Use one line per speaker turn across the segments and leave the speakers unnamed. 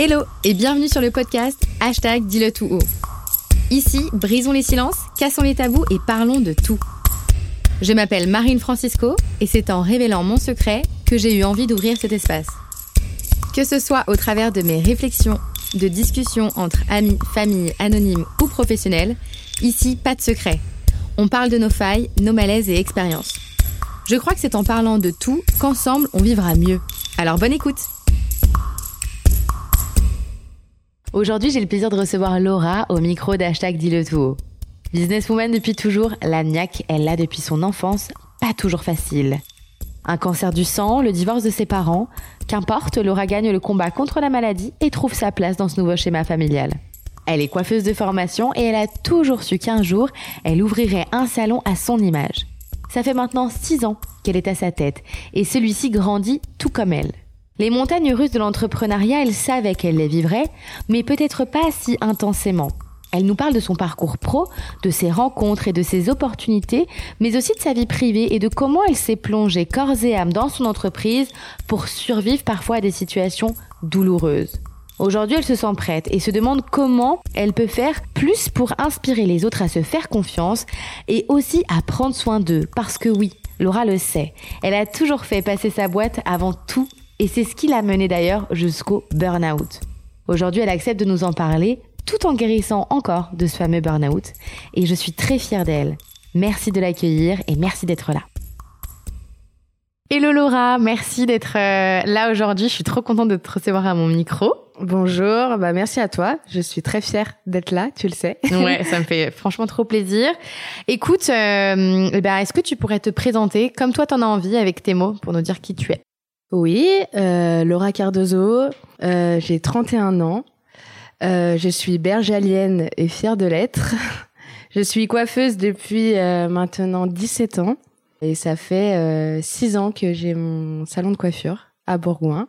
Hello et bienvenue sur le podcast Hashtag Dis-le tout haut. Ici, brisons les silences, cassons les tabous et parlons de tout. Je m'appelle Marine Francisco et c'est en révélant mon secret que j'ai eu envie d'ouvrir cet espace. Que ce soit au travers de mes réflexions, de discussions entre amis, familles, anonymes ou professionnels, ici, pas de secret. On parle de nos failles, nos malaises et expériences. Je crois que c'est en parlant de tout qu'ensemble on vivra mieux. Alors bonne écoute Aujourd'hui, j'ai le plaisir de recevoir Laura au micro d'Hashtag Dis-le tout. Businesswoman depuis toujours, la niaque, elle l'a depuis son enfance, pas toujours facile. Un cancer du sang, le divorce de ses parents, qu'importe, Laura gagne le combat contre la maladie et trouve sa place dans ce nouveau schéma familial. Elle est coiffeuse de formation et elle a toujours su qu'un jour, elle ouvrirait un salon à son image. Ça fait maintenant six ans qu'elle est à sa tête et celui-ci grandit tout comme elle. Les montagnes russes de l'entrepreneuriat, elle savait qu'elle les vivrait, mais peut-être pas si intensément. Elle nous parle de son parcours pro, de ses rencontres et de ses opportunités, mais aussi de sa vie privée et de comment elle s'est plongée corps et âme dans son entreprise pour survivre parfois à des situations douloureuses. Aujourd'hui, elle se sent prête et se demande comment elle peut faire plus pour inspirer les autres à se faire confiance et aussi à prendre soin d'eux. Parce que oui, Laura le sait, elle a toujours fait passer sa boîte avant tout et c'est ce qui l'a menée d'ailleurs jusqu'au burn-out. Aujourd'hui, elle accepte de nous en parler tout en guérissant encore de ce fameux burn-out et je suis très fière d'elle. Merci de l'accueillir et merci d'être là. Hello Laura, merci d'être euh, là aujourd'hui. Je suis trop contente de te recevoir à mon micro.
Bonjour, bah merci à toi. Je suis très fière d'être là, tu le sais.
ouais, ça me fait franchement trop plaisir. Écoute, euh, eh ben, est-ce que tu pourrais te présenter comme toi t'en as envie avec tes mots pour nous dire qui tu es?
Oui, euh, Laura Cardozo, euh, j'ai 31 ans. Euh, je suis bergalienne et fière de l'être. je suis coiffeuse depuis euh, maintenant 17 ans. Et ça fait euh, six ans que j'ai mon salon de coiffure à Bourgoin.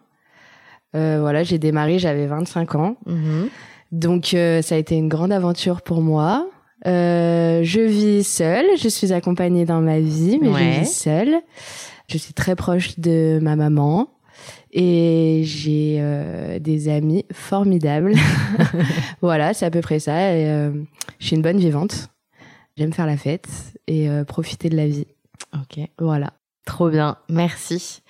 Euh, voilà, j'ai démarré, j'avais 25 ans.
Mhm.
Donc euh, ça a été une grande aventure pour moi. Euh, je vis seule, je suis accompagnée dans ma vie, mais
Ouais.
je vis seule. Je suis très proche de ma maman et j'ai euh, des amis formidables. voilà, c'est à peu près ça. Et, euh, je suis une bonne vivante. J'aime faire la fête et euh, profiter de la vie.
Ok.
Voilà.
Trop bien, merci.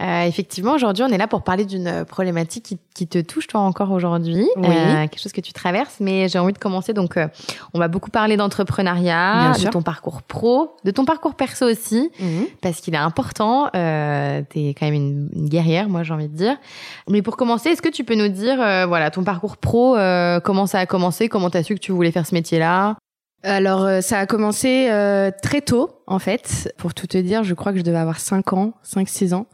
Euh, effectivement, aujourd'hui, on est là pour parler d'une problématique qui, qui te touche toi encore aujourd'hui,
Oui.
Euh, quelque chose que tu traverses. Mais j'ai envie de commencer. Donc, euh, on va beaucoup parler d'entrepreneuriat, de ton parcours pro, de ton parcours perso aussi, parce qu'il est important. Euh, T'es quand même une, une guerrière, moi, j'ai envie de dire. Mais pour commencer, est-ce que tu peux nous dire, euh, voilà, ton parcours pro, euh, comment ça a commencé, comment t'as su que tu voulais faire ce métier-là?
Alors, euh, ça a commencé euh, très tôt, en fait. Pour tout te dire, je crois que je devais avoir 5 ans, 5-6 ans.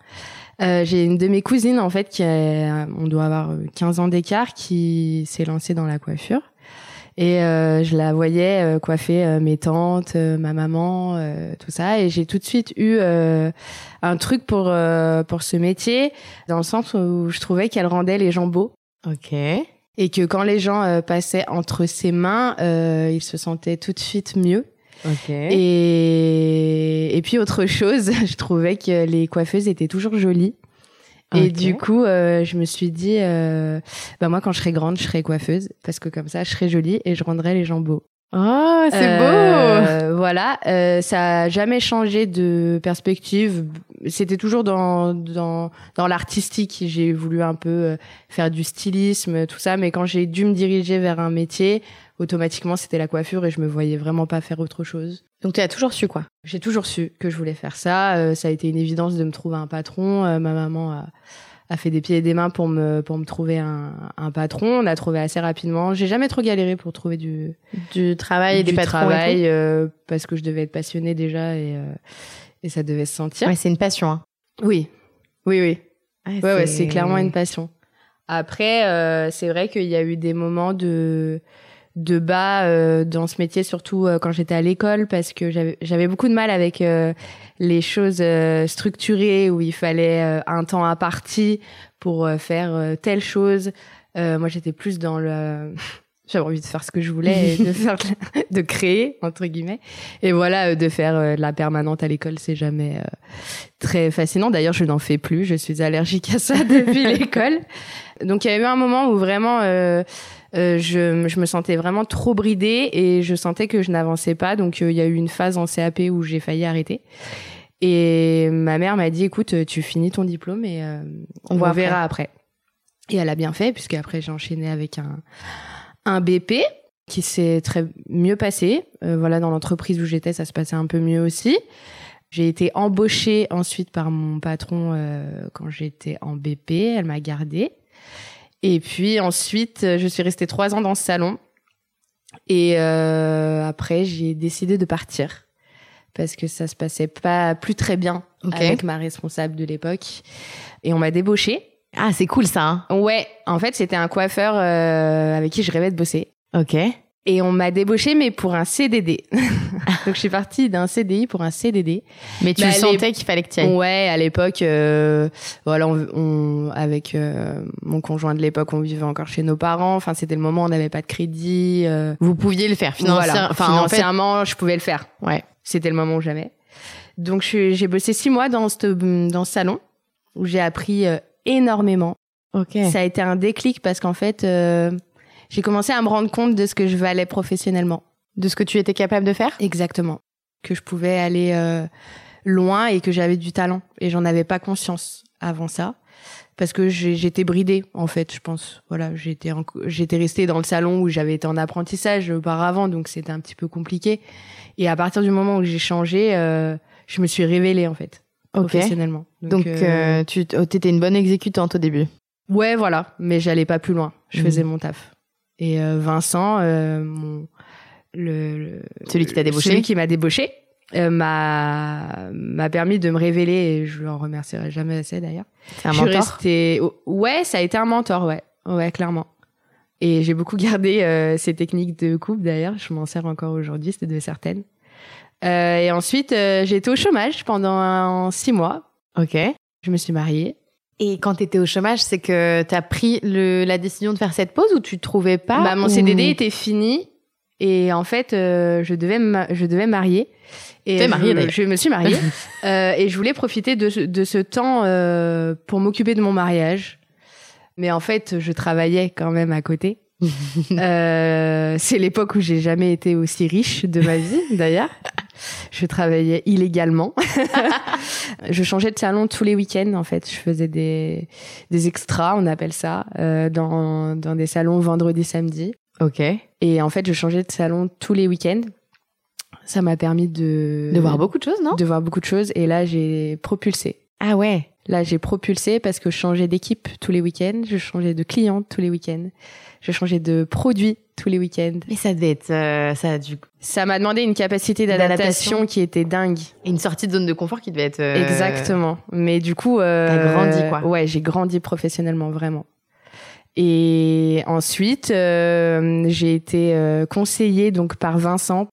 Euh, j'ai une de mes cousines, en fait, qui a, on doit avoir euh, 15 ans d'écart, qui s'est lancée dans la coiffure. Et euh, je la voyais euh, coiffer euh, mes tantes, euh, ma maman, euh, tout ça. Et j'ai tout de suite eu euh, un truc pour, euh, pour ce métier, dans le sens où je trouvais qu'elle rendait les gens beaux.
Ok.
Et que quand les gens euh, passaient entre ses mains, euh, ils se sentaient tout de suite mieux.
Ok.
Et, et puis autre chose, je trouvais que les coiffeuses étaient toujours jolies. Et du coup, euh, je me suis dit, euh, bah moi quand je serai grande, je serai coiffeuse parce que comme ça, je serai jolie et je rendrai les gens beaux.
Oh, c'est beau
Euh, Voilà, euh, ça a jamais changé de perspective. C'était toujours dans dans dans l'artistique. J'ai voulu un peu euh, faire du stylisme, tout ça, mais quand j'ai dû me diriger vers un métier, automatiquement c'était la coiffure et je me voyais vraiment pas faire autre chose.
Donc tu as toujours su quoi
J'ai toujours su que je voulais faire ça. Euh, ça a été une évidence de me trouver un patron. Euh, ma maman a, a fait des pieds et des mains pour me pour me trouver un, un patron. On a trouvé assez rapidement. J'ai jamais trop galéré pour trouver du
Du travail et
du
des patrons et
travail euh, parce que je devais être passionnée déjà et euh, et ça devait se sentir.
Ouais, c'est une passion. Hein.
Oui, oui, oui. Ouais, ouais, c'est clairement une passion. Après, euh, c'est vrai qu'il y a eu des moments de de bas euh, dans ce métier, surtout euh, quand j'étais à l'école, parce que j'avais beaucoup de mal avec euh, les choses euh, structurées où il fallait euh, un temps imparti pour euh, faire euh, telle chose. Euh, moi, j'étais plus dans le J'avais envie de faire ce que je voulais, et de faire, de créer entre guillemets. Et voilà, euh, de faire euh, de la permanente à l'école, c'est jamais euh, très fascinant. D'ailleurs, je n'en fais plus. Je suis allergique à ça depuis l'école. Donc, il y a eu un moment où vraiment, euh, je, je me sentais vraiment trop bridée et je sentais que je n'avançais pas. Donc, euh, il y a eu une phase en CAP où j'ai failli arrêter. Et ma mère m'a dit, écoute, tu finis ton diplôme et euh, on,
voit
verra après. Et elle a bien fait, puisque après j'ai enchaîné avec un, un BP qui s'est très mieux passé. Euh, voilà, dans l'entreprise où j'étais, ça se passait un peu mieux aussi. J'ai été embauchée ensuite par mon patron euh, quand j'étais en BP. Elle m'a gardée. Et puis ensuite, je suis restée trois ans dans ce salon. Et euh, après, j'ai décidé de partir parce que ça se passait pas plus très bien
Ok.
avec ma responsable de l'époque. Et on m'a débauchée.
Ah, c'est cool ça. hein.
Ouais, en fait, c'était un coiffeur euh, avec qui je rêvais de bosser.
Ok.
Et on m'a débauché, mais pour un CDD. Donc, je suis partie d'un CDI pour un CDD.
Mais tu
Bah,
sentais qu'il fallait que tu ailles.
Ouais, à l'époque, euh, voilà, on, on- avec euh, mon conjoint de l'époque, on vivait encore chez nos parents. Enfin, c'était le moment où on n'avait pas de crédit. euh,
Vous pouviez le faire financièrement.
voilà.
Enfin, en fait,
financièrement, je pouvais le faire.
ouais.
C'était le moment où j'avais. Donc, j'ai bossé six mois dans ce, dans ce salon où j'ai appris euh, énormément.
Ok.
Ça a été un déclic parce qu'en fait, euh, j'ai commencé à me rendre compte de ce que je valais professionnellement.
De ce que tu étais capable de faire.
Exactement. Que je pouvais aller euh, loin et que j'avais du talent. Et j'en avais pas conscience avant ça. Parce que j'étais bridée, en fait, je pense. Voilà, j'étais j'étais restée dans le salon où j'avais été en apprentissage auparavant, donc c'était un petit peu compliqué. Et à partir du moment où j'ai changé, euh, je me suis révélée, en fait,
Ok.
professionnellement.
Donc,
euh,
euh, tu oh, étais une bonne exécutante au début.
Ouais, voilà, mais j'allais pas plus loin. Je
Mhm.
faisais mon taf. Et euh, Vincent, euh, mon, le, le-
Celui qui t'a débauché.
celui qui m'a débauché, euh, m'a m'a permis de me révéler et je l'en remercierai jamais assez d'ailleurs.
C'est un
je
mentor.
ouais, ça a été un mentor, ouais, ouais, clairement. Et j'ai beaucoup gardé euh, ces techniques de coupe d'ailleurs. Je m'en sers encore aujourd'hui, c'était de certaines. Euh, et ensuite, j'ai été au chômage pendant un- six mois.
Ok.
Je me suis mariée.
Et quand tu étais au chômage, c'est que tu as pris le, la décision de faire cette pause ou tu trouvais pas
Bah, mon
ou-
CDD était fini et en fait, euh, je devais je devais marier. Et je-
mariée,
je, me suis mariée euh, et je voulais profiter de, ce- de ce temps euh, pour m'occuper de mon mariage. Mais en fait, je travaillais quand même à côté. Euh, c'est l'époque où j'ai jamais été aussi riche de ma vie, d'ailleurs. Je travaillais illégalement. je changeais de salon tous les week-ends, en fait. Je faisais des, des extras, on appelle ça, euh, dans, dans des salons vendredi, samedi.
Ok.
Et en fait, je changeais de salon tous les week-ends. Ça m'a permis de...
De voir beaucoup de choses, non?
De voir beaucoup de choses. Et là, j'ai propulsé.
Ah ouais.
Là, j'ai propulsé parce que je changeais d'équipe tous les week-ends. Je changeais de clients tous les week-ends. Je changeais de produits tous les week-ends.
Mais ça devait être euh, ça a dû
Ça m'a demandé une capacité d'adaptation qui était dingue.
une sortie de zone de confort qui devait être euh,
Exactement. Mais du coup, euh,
T'as grandi, quoi.
Ouais, j'ai grandi professionnellement vraiment. Et ensuite, euh, j'ai été conseillée donc par Vincent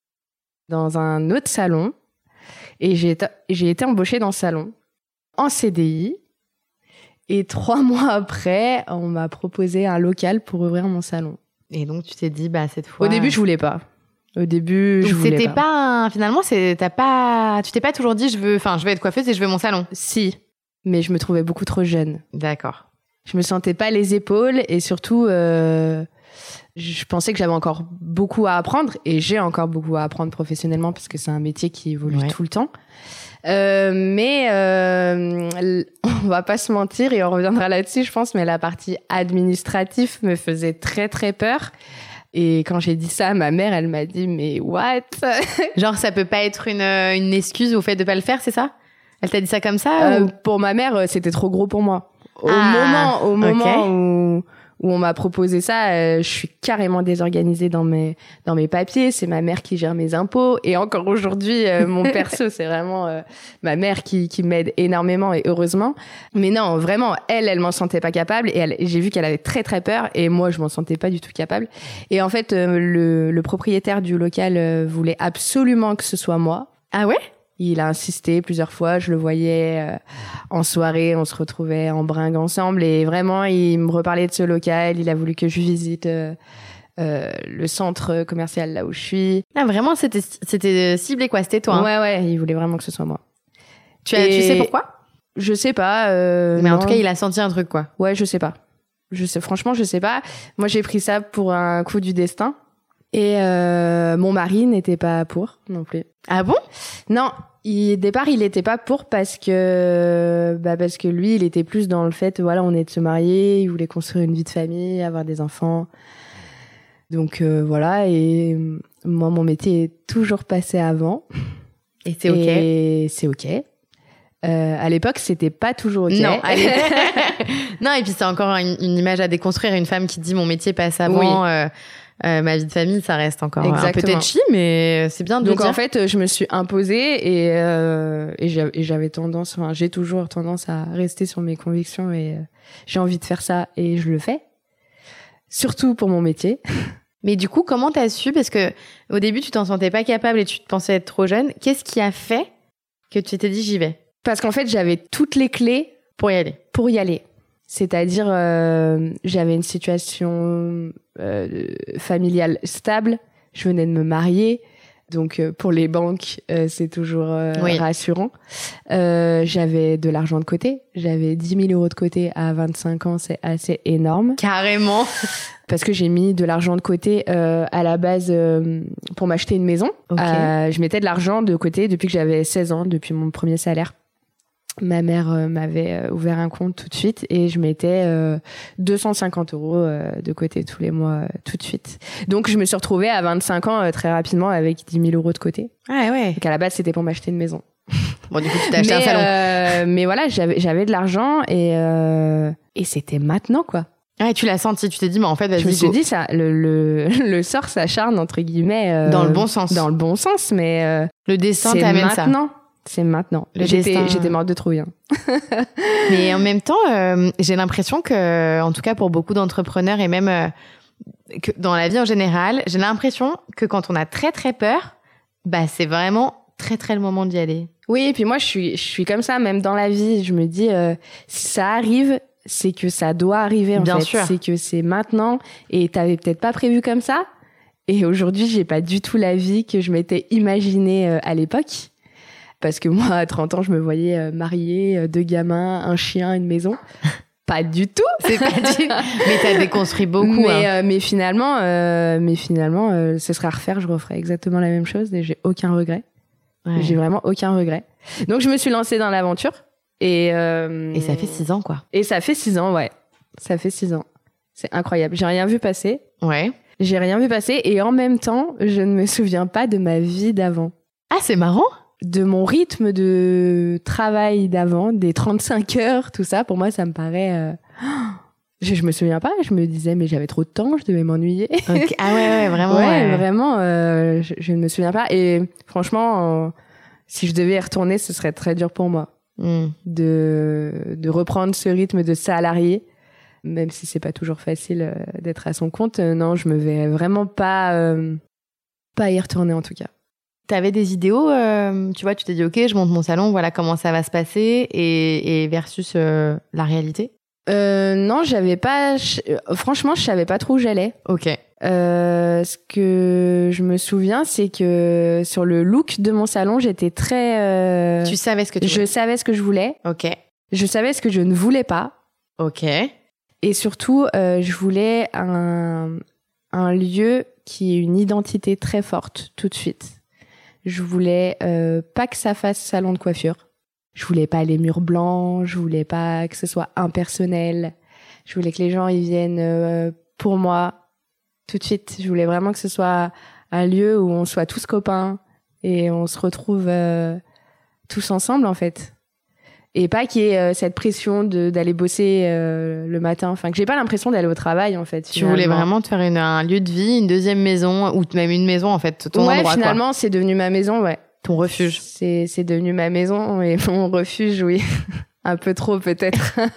dans un autre salon et j'ai été, j'ai été embauchée dans ce salon en CDI. Et trois mois après, on m'a proposé un local pour ouvrir mon salon.
Et donc tu t'es dit bah cette fois
Au début, je voulais pas. Au début,
Donc,
je voulais
c'était
pas.
pas un- finalement c'est t'as pas tu t'es pas toujours dit je veux enfin je veux être coiffeuse et je veux mon salon.
Si, mais je me trouvais beaucoup trop jeune.
D'accord.
Je me sentais pas les épaules et surtout, euh, je pensais que j'avais encore beaucoup à apprendre et j'ai encore beaucoup à apprendre professionnellement parce que c'est un métier qui évolue
Ouais.
tout le temps. Euh, mais euh, on va pas se mentir et on reviendra là-dessus, je pense. Mais la partie administrative me faisait très très peur. Et quand j'ai dit ça à ma mère, elle m'a dit mais what?
Genre ça peut pas être une euh, une excuse au fait de pas le faire, c'est ça? Elle t'a dit ça comme ça
Euh,
ou-
Pour ma mère, euh, c'était trop gros pour moi. Au
Ah,
moment, au moment où, où on m'a proposé ça, euh, je suis carrément désorganisée dans mes dans mes papiers. C'est ma mère qui gère mes impôts et encore aujourd'hui, euh, mon perso, c'est vraiment euh, ma mère qui qui m'aide énormément et heureusement. Mais non, vraiment, elle, elle m'en sentait pas capable et elle- j'ai vu qu'elle avait très très peur et moi, je m'en sentais pas du tout capable. Et en fait, euh, le, le propriétaire du local euh, voulait absolument que ce soit moi.
Ah ouais?
Il a insisté plusieurs fois, je le voyais euh, en soirée, on se retrouvait en bringue ensemble et vraiment il me reparlait de ce local, il a voulu que je visite euh, euh, le centre commercial là où je suis.
Ah, vraiment, c'était c'était ciblé quoi C'était toi hein
Ouais, ouais, il voulait vraiment que ce soit moi.
tu, as, tu sais pourquoi?
Je sais pas. euh,
Mais en tout cas, il a senti un truc quoi.
Ouais, je sais pas. Je sais, franchement, je sais pas. Moi, j'ai pris ça pour un coup du destin. Et euh, mon mari n'était pas pour non plus.
Ah bon?
Non, il, au départ, il était pas pour parce que, bah, parce que lui, il était plus dans le fait, voilà, on est de se marier, il voulait construire une vie de famille, avoir des enfants. Donc euh, voilà, et moi, mon métier est toujours passé avant.
Et c'est ok?
Et c'est ok. Euh, à l'époque, c'était pas toujours ok.
Non, non, et puis c'est encore une, une image à déconstruire. Une femme qui dit mon métier passe avant euh, euh, ma vie de famille, ça reste encore un peu
Exactement.
touchy, mais c'est bien de
Donc
dire.
en fait, je me suis imposée et, euh, et j'avais tendance, enfin j'ai toujours tendance à rester sur mes convictions et euh, j'ai envie de faire ça et je le fais. Surtout pour mon métier.
Mais du coup, comment t'as su? Parce que au début, tu t'en sentais pas capable et tu te pensais être trop jeune. Qu'est-ce qui a fait que tu t'es dit j'y vais?
Parce qu'en fait, j'avais toutes les clés
pour y aller
pour y aller. C'est-à-dire, euh, j'avais une situation euh, familiale stable. Je venais de me marier. Donc, euh, pour les banques, euh, c'est toujours euh,
Oui.
rassurant. Euh, j'avais de l'argent de côté. J'avais 10 000 euros de côté à 25 ans. C'est assez énorme.
Carrément.
Parce que j'ai mis de l'argent de côté euh, à la base euh, pour m'acheter une maison.
Ok.
Euh, je mettais de l'argent de côté depuis que j'avais 16 ans, depuis mon premier salaire. Ma mère euh, m'avait euh, ouvert un compte tout de suite et je mettais euh, 250 euros euh, de côté tous les mois tout de suite. Donc je me suis retrouvée à 25 ans très rapidement avec 10 000 euros de côté.
Ouais, ouais.
Donc à la base c'était pour m'acheter une maison.
Bon, du coup, tu t'as acheté un
mais,
salon.
euh, mais voilà, j'avais j'avais de l'argent et et c'était maintenant quoi.
Ouais, tu l'as senti. Tu t'es dit, mais en fait, vas-y,
Je me suis
go.
dit ça, le le, le sort s'acharne entre guillemets
Dans le bon sens.
dans le bon sens, mais
le destin
c'est
t'amène ça.
maintenant. C'est maintenant. J'étais morte de trouille. hein.
Mais en même temps, euh, j'ai l'impression que, en tout cas pour beaucoup d'entrepreneurs et même euh, que dans la vie en général, j'ai l'impression que quand on a très très peur, bah c'est vraiment très très le moment d'y aller.
Oui, et puis moi je suis je suis comme ça même dans la vie. Je me dis euh, si ça arrive, c'est que ça doit arriver en
Bien
fait.
sûr.
C'est que c'est maintenant et t'avais peut-être pas prévu comme ça. Et aujourd'hui, j'ai pas du tout la vie que je m'étais imaginée euh, à l'époque. Parce que moi, à 30 ans, je me voyais euh, mariée, euh, deux gamins, un chien, une maison. Pas du tout.
C'est pas dit. Mais t'as déconstruit beaucoup.
mais,
hein.
euh, mais finalement, euh, mais finalement, euh, ce serait à refaire, je referais exactement la même chose et j'ai aucun regret.
Ouais.
J'ai vraiment aucun regret. Donc je me suis lancée dans l'aventure et
Et ça fait six ans quoi.
et ça fait six ans, ouais. Ça fait six ans. C'est incroyable. J'ai rien vu passer.
Ouais.
J'ai rien vu passer et en même temps, je ne me souviens pas de ma vie d'avant,
Ah c'est marrant.
De mon rythme de travail d'avant, des 35 heures, tout ça. Pour moi, ça me paraît. euh, Je, je me souviens pas. Je me disais mais j'avais trop de temps, je devais m'ennuyer.
Ah ouais ouais vraiment.
ouais,
ouais.
vraiment, euh, je, je ne me souviens pas. Et franchement, euh, si je devais y retourner, ce serait très dur pour moi
Hmm.
de, de reprendre ce rythme de salarié, même si c'est pas toujours facile euh, d'être à son compte. Non, je me vais vraiment pas, pas y retourner en tout cas.
T'avais des idéaux, euh, tu vois, tu t'es dit ok, je monte mon salon, voilà comment ça va se passer, et, et versus euh, la réalité?
Euh, non, j'avais pas. euh, franchement, je savais pas trop où j'allais.
Ok.
Euh, ce que je me souviens, c'est que sur le look de mon salon, j'étais très. euh,
Tu savais ce que tu
je
voulais.
savais ce que je voulais.
Ok.
Je savais ce que je ne voulais pas.
Ok.
Et surtout, je voulais un, un lieu qui ait une identité très forte tout de suite. Je voulais euh, pas que ça fasse salon de coiffure. Je voulais pas les murs blancs. Je voulais pas que ce soit impersonnel. Je voulais que les gens y viennent euh, pour moi tout de suite. Je voulais vraiment que ce soit un lieu où on soit tous copains et on se retrouve euh, tous ensemble en fait et pas qu'il y ait euh, cette pression de d'aller bosser euh, le matin enfin que j'ai pas l'impression d'aller au travail en fait
Tu voulais vraiment te faire une, un lieu de vie, une deuxième maison, ou même une maison en fait, ton
ouais
endroit,
finalement c'est devenu ma maison ouais
ton refuge.
c'est c'est devenu ma maison et mon refuge oui un peu trop peut-être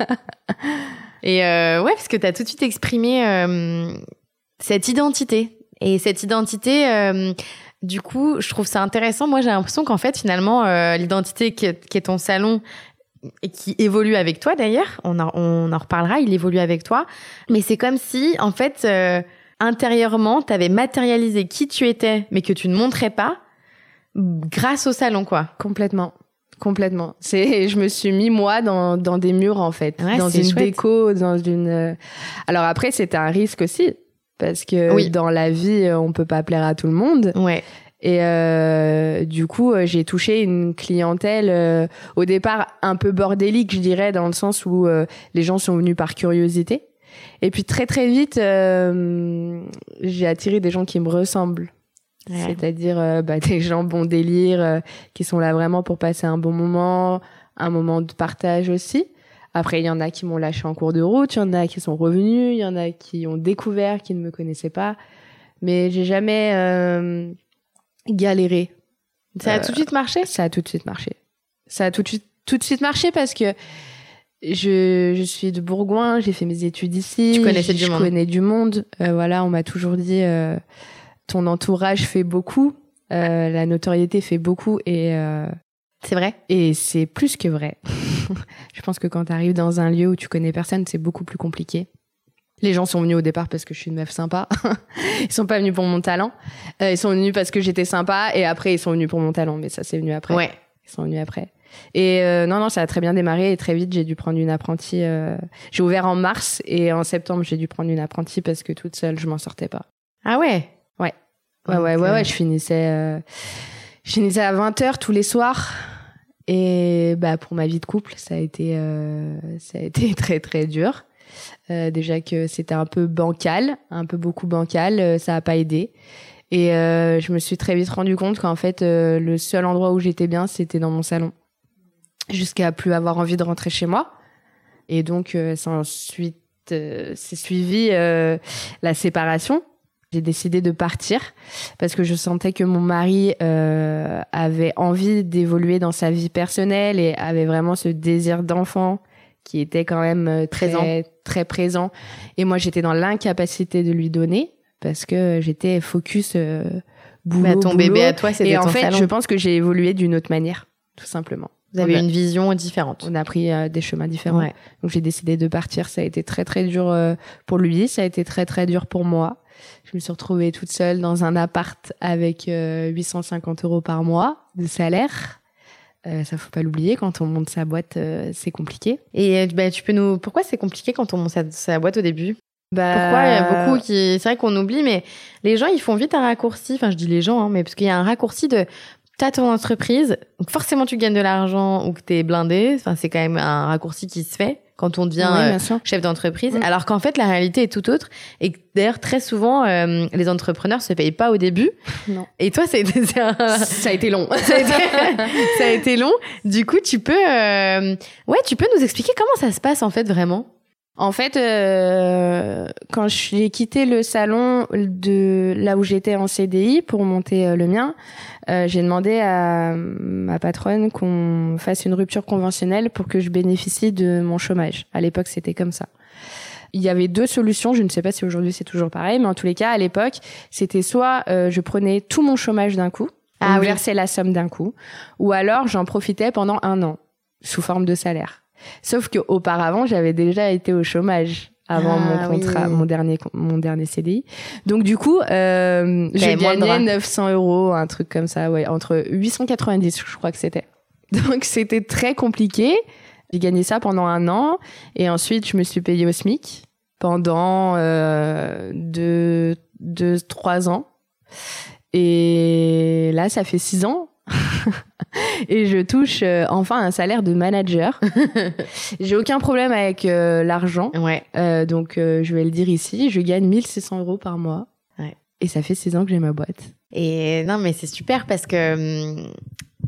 Et euh, ouais, parce que tu as tout de suite exprimé cette identité. Et cette identité, du coup, je trouve ça intéressant. Moi, j'ai l'impression qu'en fait, finalement, l'identité qui est ton salon et qui évolue avec toi d'ailleurs, on, en- on en reparlera, il évolue avec toi. Mais c'est comme si, en fait, euh, intérieurement, tu avais matérialisé qui tu étais, mais que tu ne montrais pas, grâce au salon, quoi.
Complètement. Complètement. C'est, je me suis mis moi dans, dans des murs en fait, dans une déco, dans une. Euh, alors après, c'était un risque aussi parce que oui. dans la vie, on peut pas plaire à tout le monde.
Ouais.
Et euh, du coup, euh, j'ai touché une clientèle euh, au départ un peu bordélique, je dirais, dans le sens où euh, les gens sont venus par curiosité. Et puis très très vite, j'ai attiré des gens qui me ressemblent. C'est-à-dire bah, des gens bon délire, qui sont là vraiment pour passer un bon moment, un moment de partage aussi. Après, il y en a qui m'ont lâché en cours de route, il y en a qui sont revenus, il y en a qui ont découvert, qui ne me connaissaient pas. Mais j'ai jamais galéré.
Ça a tout de suite marché?
Ça a tout de suite marché. Ça a tout de suite, tout de suite marché parce que je, je suis de Bourgoin, j'ai fait mes études ici.
Tu connaissais
du
monde.
Je connais du monde. Euh, voilà, on m'a toujours dit euh, ton entourage fait beaucoup, euh, la notoriété fait beaucoup et euh,
c'est vrai?
Et c'est plus que vrai. je pense que quand tu arrives dans un lieu où tu connais personne, c'est beaucoup plus compliqué. Les gens sont venus au départ parce que je suis une meuf sympa. ils sont pas venus pour mon talent. Euh, ils sont venus parce que j'étais sympa et après ils sont venus pour mon talent. Mais ça c'est venu après.
Ouais.
Ils sont venus après. Et euh, non non ça a très bien démarré et très vite j'ai dû prendre une apprentie. Euh... J'ai ouvert en mars et en septembre j'ai dû prendre une apprentie parce que toute seule je m'en sortais pas.
Ah ouais?
Ouais. Ouais ouais ouais ouais. Je finissais. Euh... Je finissais à 20 h tous les soirs. Et bah pour ma vie de couple ça a été euh, ça a été très très dur. Euh, déjà que c'était un peu bancal, un peu beaucoup bancal, euh, ça a pas aidé. Et euh, je me suis très vite rendu compte qu'en fait, euh, le seul endroit où j'étais bien, c'était dans mon salon. Jusqu'à plus avoir envie de rentrer chez moi. Et donc, ça ensuite, c'est suivi la séparation. J'ai décidé de partir parce que je sentais que mon mari avait envie d'évoluer dans sa vie personnelle et avait vraiment ce désir d'enfant qui était quand même euh, très,
présent.
très présent. Et moi, j'étais dans l'incapacité de lui donner parce que j'étais focus euh, boulot.
Bah, ton
boulot.
bébé à toi, c'était
Et en fait,
salon.
je pense que j'ai évolué d'une autre manière, tout simplement.
Vous avez
On a-
une vision différente.
On a pris euh, des chemins différents.
Ouais.
Donc j'ai décidé de partir. Ça a été très très dur euh, pour lui. Ça a été très très dur pour moi. Je me suis retrouvée toute seule dans un appart avec euh, 850 euros par mois de salaire. Euh, ça faut pas l'oublier. Quand on monte sa boîte, euh, c'est compliqué.
Et euh, bah, tu peux nous. Pourquoi c'est compliqué quand on monte sa, boîte au début?
Bah,
Pourquoi il y a beaucoup qui. C'est vrai qu'on oublie, mais les gens, ils font vite un raccourci. Enfin, je dis les gens, hein, mais parce qu'il y a un raccourci de. T'as ton entreprise, donc forcément tu gagnes de l'argent ou que t'es blindé. Enfin, c'est quand même un raccourci qui se fait quand on devient
Oui,
euh, chef d'entreprise.
Mm.
Alors qu'en fait, la réalité est tout autre. Et d'ailleurs, très souvent, euh, les entrepreneurs se payent pas au début.
Non.
Et toi, c'est c'est un-
ça a été long.
ça, a été, ça a été long. Du coup, tu peux, euh, ouais, tu peux nous expliquer comment ça se passe en fait vraiment?
En fait, euh, quand j'ai quitté le salon de là où j'étais en CDI pour monter euh, le mien, euh, j'ai demandé à ma patronne qu'on fasse une rupture conventionnelle pour que je bénéficie de mon chômage. À l'époque, c'était comme ça. Il y avait deux solutions, je ne sais pas si aujourd'hui c'est toujours pareil, mais en tous les cas, à l'époque, c'était soit euh, je prenais tout mon chômage d'un coup,
Ah
me
oui.
la somme d'un coup, ou alors j'en profitais pendant un an, sous forme de salaire. Sauf que auparavant, j'avais déjà été au chômage avant
Ah,
mon contrat,
oui.
mon dernier mon dernier CDI. Donc du coup, euh, gagnais
bras.
900 euros, un truc comme ça, ouais, entre 890, je crois que c'était. Donc c'était très compliqué. J'ai gagné ça pendant un an et ensuite je me suis payée au SMIC pendant euh, deux, deux, trois ans. Et là, ça fait six ans. et je touche euh, enfin un salaire de manager. J'ai aucun problème avec euh, l'argent.
Ouais.
Euh, donc, je vais le dire ici. Je gagne 1600 euros par mois.
Ouais.
Et ça fait six ans que j'ai ma boîte.
Et non, mais c'est super parce que hum,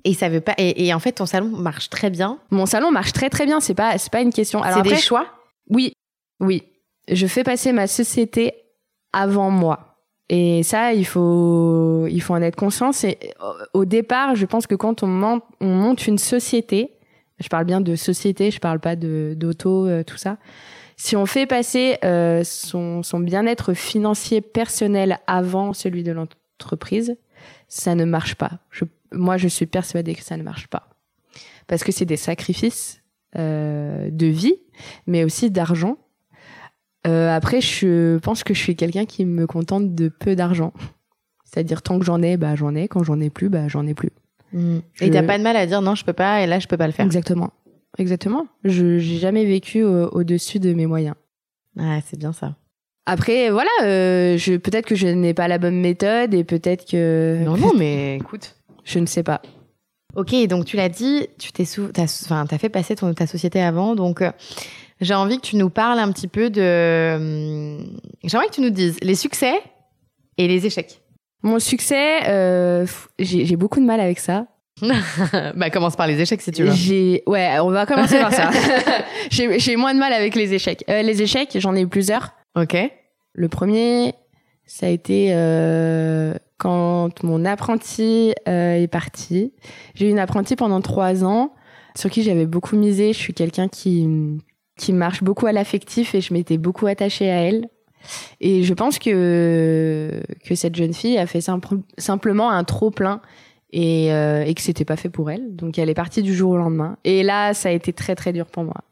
et ça veut pas. Et, et en fait, ton salon marche très bien.
Mon salon marche très très bien. C'est pas, c'est pas une question. Alors
C'est des choix?
Oui, oui. Je fais passer ma société avant moi. Et ça, il faut, il faut en être conscient. C'est au- départ, je pense que quand on monte, on monte une société, je parle bien de société, je parle pas d'auto, euh, tout ça. Si on fait passer euh, son, son bien-être financier personnel avant celui de l'entreprise, ça ne marche pas. Je, moi, je suis persuadée que ça ne marche pas parce que c'est des sacrifices euh, de vie, mais aussi d'argent. Après, je pense que je suis quelqu'un qui me contente de peu d'argent. C'est-à-dire, tant que j'en ai, bah, j'en ai. Quand j'en ai plus, bah, j'en ai plus.
Mm. Et t'as pas de mal à dire non, je peux pas, et là, je peux pas le faire.
Exactement. Exactement. Je j'ai jamais vécu au-dessus de mes moyens.
Ah, c'est bien ça.
Après, voilà, euh, je peut-être que je n'ai pas la bonne méthode et peut-être que.
Non, non, mais écoute.
Je ne sais pas.
Ok, donc tu l'as dit, tu t'es enfin, t'as fait passer ton, ta société avant, donc euh, j'ai envie que tu nous parles un petit peu de, euh, j'ai envie que tu nous dises les succès et les échecs.
Mon succès, euh, j'ai, beaucoup de mal avec ça.
bah commence par les échecs si tu veux.
J'ai, ouais, on va commencer par ça. j'ai, moins de mal avec les échecs. les échecs, j'en ai eu plusieurs.
Ok.
Le premier, ça a été euh, quand mon apprenti euh, est parti. J'ai eu une apprentie pendant trois ans sur qui j'avais beaucoup misé. Je suis quelqu'un qui qui marche beaucoup à l'affectif et je m'étais beaucoup attachée à elle. Et je pense que que cette jeune fille a fait simplement un trop plein et, euh, et que c'était pas fait pour elle. Donc elle est partie du jour au lendemain. Et là, ça a été très très dur pour moi.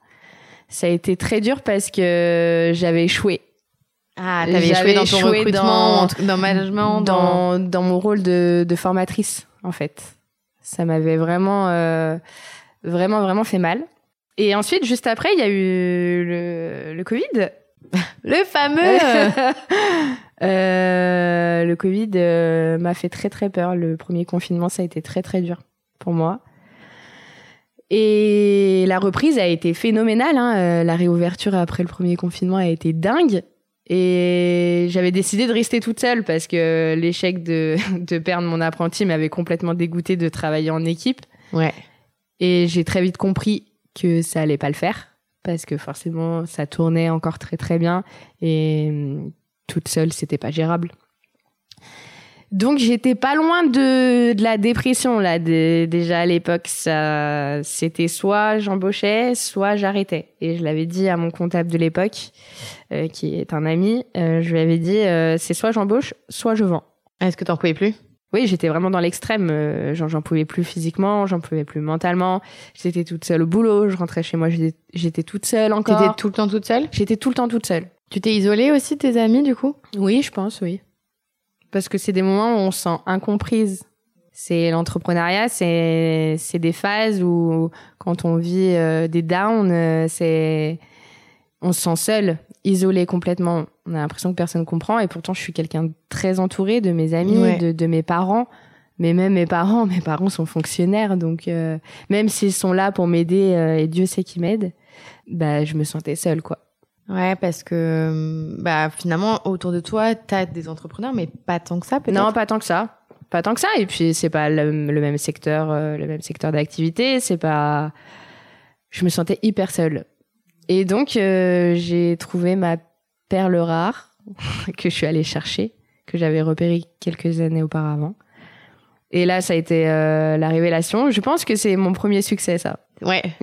Ça a été très dur parce que j'avais échoué
ah, t'avais échoué dans ton recrutement, dans, dans management,
dans... dans... mon rôle de, de formatrice, en fait. Ça m'avait vraiment, euh, vraiment, vraiment fait mal. Et ensuite, juste après, il y a eu le, le Covid.
le fameux
euh, Le Covid euh, m'a fait très, très peur. Le premier confinement, ça a été très, très dur pour moi. Et la reprise a été phénoménale. Hein. Euh, la réouverture après le premier confinement a été dingue. Et j'avais décidé de rester toute seule parce que l'échec de, de perdre mon apprenti m'avait complètement dégoûté de travailler en équipe.
Ouais.
Et j'ai très vite compris que ça allait pas le faire parce que forcément ça tournait encore très très bien et hum, toute seule c'était pas gérable. Donc j'étais pas loin de, de la dépression là. déjà à l'époque, ça c'était soit j'embauchais, soit j'arrêtais. Et je l'avais dit à mon comptable de l'époque, euh, qui est un ami, euh, je lui avais dit euh, c'est soit j'embauche, soit je vends.
Est-ce que t'en pouvais plus?
Oui, j'étais vraiment dans l'extrême. j'en pouvais plus physiquement, j'en pouvais plus mentalement. J'étais toute seule au boulot, je rentrais chez moi, j'étais toute seule encore.
T'étais tout le temps toute seule?
J'étais tout le temps toute seule.
Tu t'es isolée aussi de tes amis du coup?
Oui, je pense, oui parce que c'est des moments où on se sent incomprise. C'est l'entrepreneuriat, c'est c'est des phases où quand on vit euh, des downs, euh, c'est on se sent seul, isolé complètement. On a l'impression que personne comprend et pourtant je suis quelqu'un de très entouré de mes amis, de, de mes parents. Mais même mes parents, mes parents sont fonctionnaires, donc euh, même s'ils sont là pour m'aider et Dieu sait qu'ils m'aident, bah je me sentais seule quoi.
Ouais, parce que bah finalement autour de toi, tu as des entrepreneurs, mais pas tant que ça, peut-être?
Non, pas tant que ça, pas tant que ça. Et puis c'est pas le, même secteur, euh, le même secteur d'activité. C'est pas. Je me sentais hyper seule. Et donc euh, j'ai trouvé ma perle rare que je suis allée chercher, que j'avais repérée quelques années auparavant. Et là, ça a été euh, la révélation. Je pense que c'est mon premier succès, ça.
Ouais.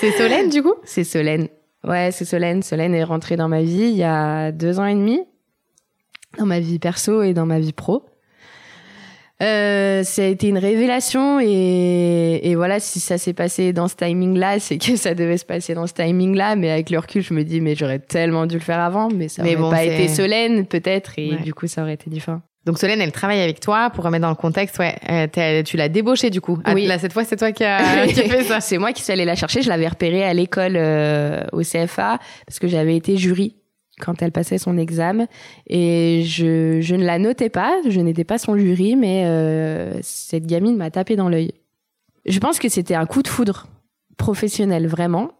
c'est Solène, du coup?
C'est Solène. Ouais, c'est Solène. Solène est rentrée dans ma vie il y a deux ans et demi, dans ma vie perso et dans ma vie pro. Euh, ça a été une révélation et, et voilà, si ça s'est passé dans ce timing-là, c'est que ça devait se passer dans ce timing-là. Mais avec le recul, je me dis, mais j'aurais tellement dû le faire avant, mais ça n'aurait pas été Solène peut-être et du coup, ça aurait été différent.
Donc Solène, elle travaille avec toi pour remettre dans le contexte. Ouais, euh, tu l'as débauchée du coup. Ah, oui. Là, cette fois, c'est toi qui as fait ça.
c'est moi qui suis allée la chercher. Je l'avais repérée à l'école euh, au CFA parce que j'avais été jury quand elle passait son examen et je, je ne la notais pas. Je n'étais pas son jury, mais euh, cette gamine m'a tapé dans l'œil. Je pense que c'était un coup de foudre professionnel vraiment.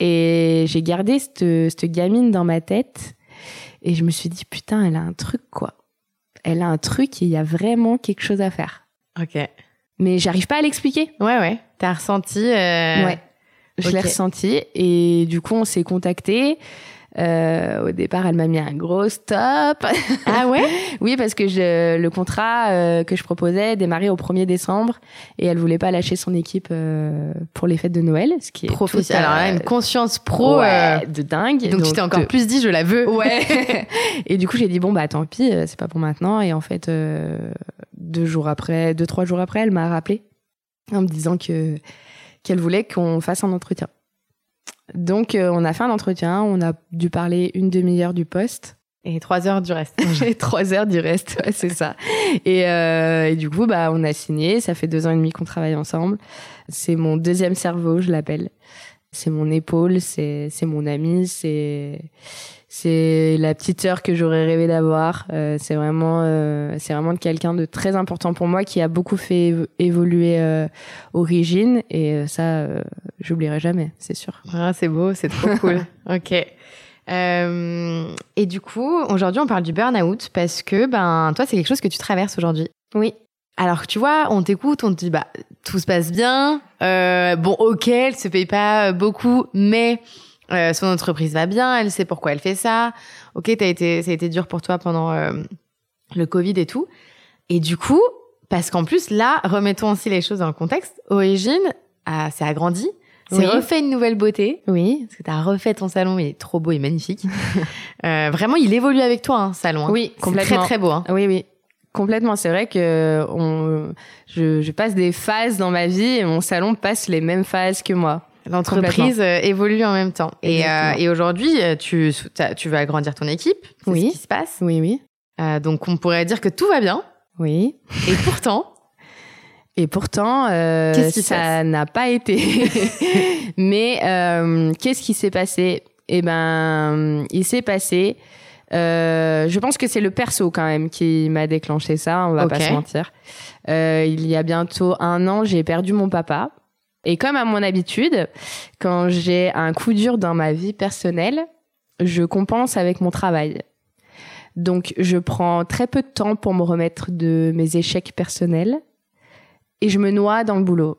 Et j'ai gardé cette, cette gamine dans ma tête et je me suis dit putain, elle a un truc quoi elle a un truc et il y a vraiment quelque chose à faire.
Ok.
Mais j'arrive pas à l'expliquer.
Ouais, ouais. T'as ressenti. Euh...
Ouais. Je l'ai ressenti et du coup on s'est contacté. Euh, au départ, elle m'a mis un gros stop.
Ah ouais
Oui, parce que je, le contrat euh, que je proposais démarrait au 1er décembre et elle voulait pas lâcher son équipe euh, pour les fêtes de Noël, ce qui est
professionnel. Alors là, une conscience pro
euh, de dingue.
Donc, tu t'es encore plus dit, je la veux.
Ouais. et du coup, j'ai dit bon bah tant pis, c'est pas pour maintenant. Et en fait, deux jours après, deux trois jours après, elle m'a rappelé en me disant que qu'elle voulait qu'on fasse un entretien. Donc, euh, on a fait un entretien, on a dû parler une demi-heure du poste.
Et trois heures du reste.
Et trois heures du reste, ouais, c'est ça. Et, euh, et, du coup, bah, on a signé. Ça fait deux ans et demi qu'on travaille ensemble. C'est mon deuxième cerveau, je l'appelle. C'est mon épaule, c'est c'est mon ami, c'est c'est la petite sœur que j'aurais rêvé d'avoir. Euh, c'est vraiment euh, c'est vraiment quelqu'un de très important pour moi qui a beaucoup fait évoluer euh, Origine et euh, ça euh, j'oublierai jamais, c'est sûr.
Ah, c'est beau, c'est trop cool. ok. Euh, et du coup, aujourd'hui, on parle du burn-out parce que ben toi, c'est quelque chose que tu traverses aujourd'hui.
Oui.
Alors tu vois, on t'écoute, on te dit bah tout se passe bien. Euh, bon, ok, elle se paye pas beaucoup, mais euh, son entreprise va bien, elle sait pourquoi elle fait ça. Ok, t'as été, ça a été dur pour toi pendant euh, le Covid et tout. Et du coup, parce qu'en plus là, remettons aussi les choses dans le contexte. Origine s'est agrandi, s'est
Oui.
refait une nouvelle beauté.
Oui.
Parce que t'as refait ton salon, il est trop beau et magnifique. euh, vraiment, il évolue avec toi, hein, salon. hein.
Oui,
C'est
complètement.
très très beau. Hein.
Oui, oui. Complètement. C'est vrai que on, je, je passe des phases dans ma vie et mon salon passe les mêmes phases que moi.
L'entreprise euh, évolue en même temps. Et, euh, et aujourd'hui, euh, tu, tu veux agrandir ton équipe.
Oui.
ce qui se passe.
Oui, oui.
Euh, donc, on pourrait dire que tout va bien.
Oui.
Et pourtant,
Et pourtant, euh,
qui
ça n'a pas été. Mais qu'est-ce qui s'est passé? Eh ben, il s'est passé. je pense que c'est le perso quand même qui m'a déclenché ça. On va pas se mentir. Il y a bientôt un an, j'ai perdu mon papa. Et comme à mon habitude, quand j'ai un coup dur dans ma vie personnelle, je compense avec mon travail. Donc, je prends très peu de temps pour me remettre de mes échecs personnels et je me noie dans le boulot.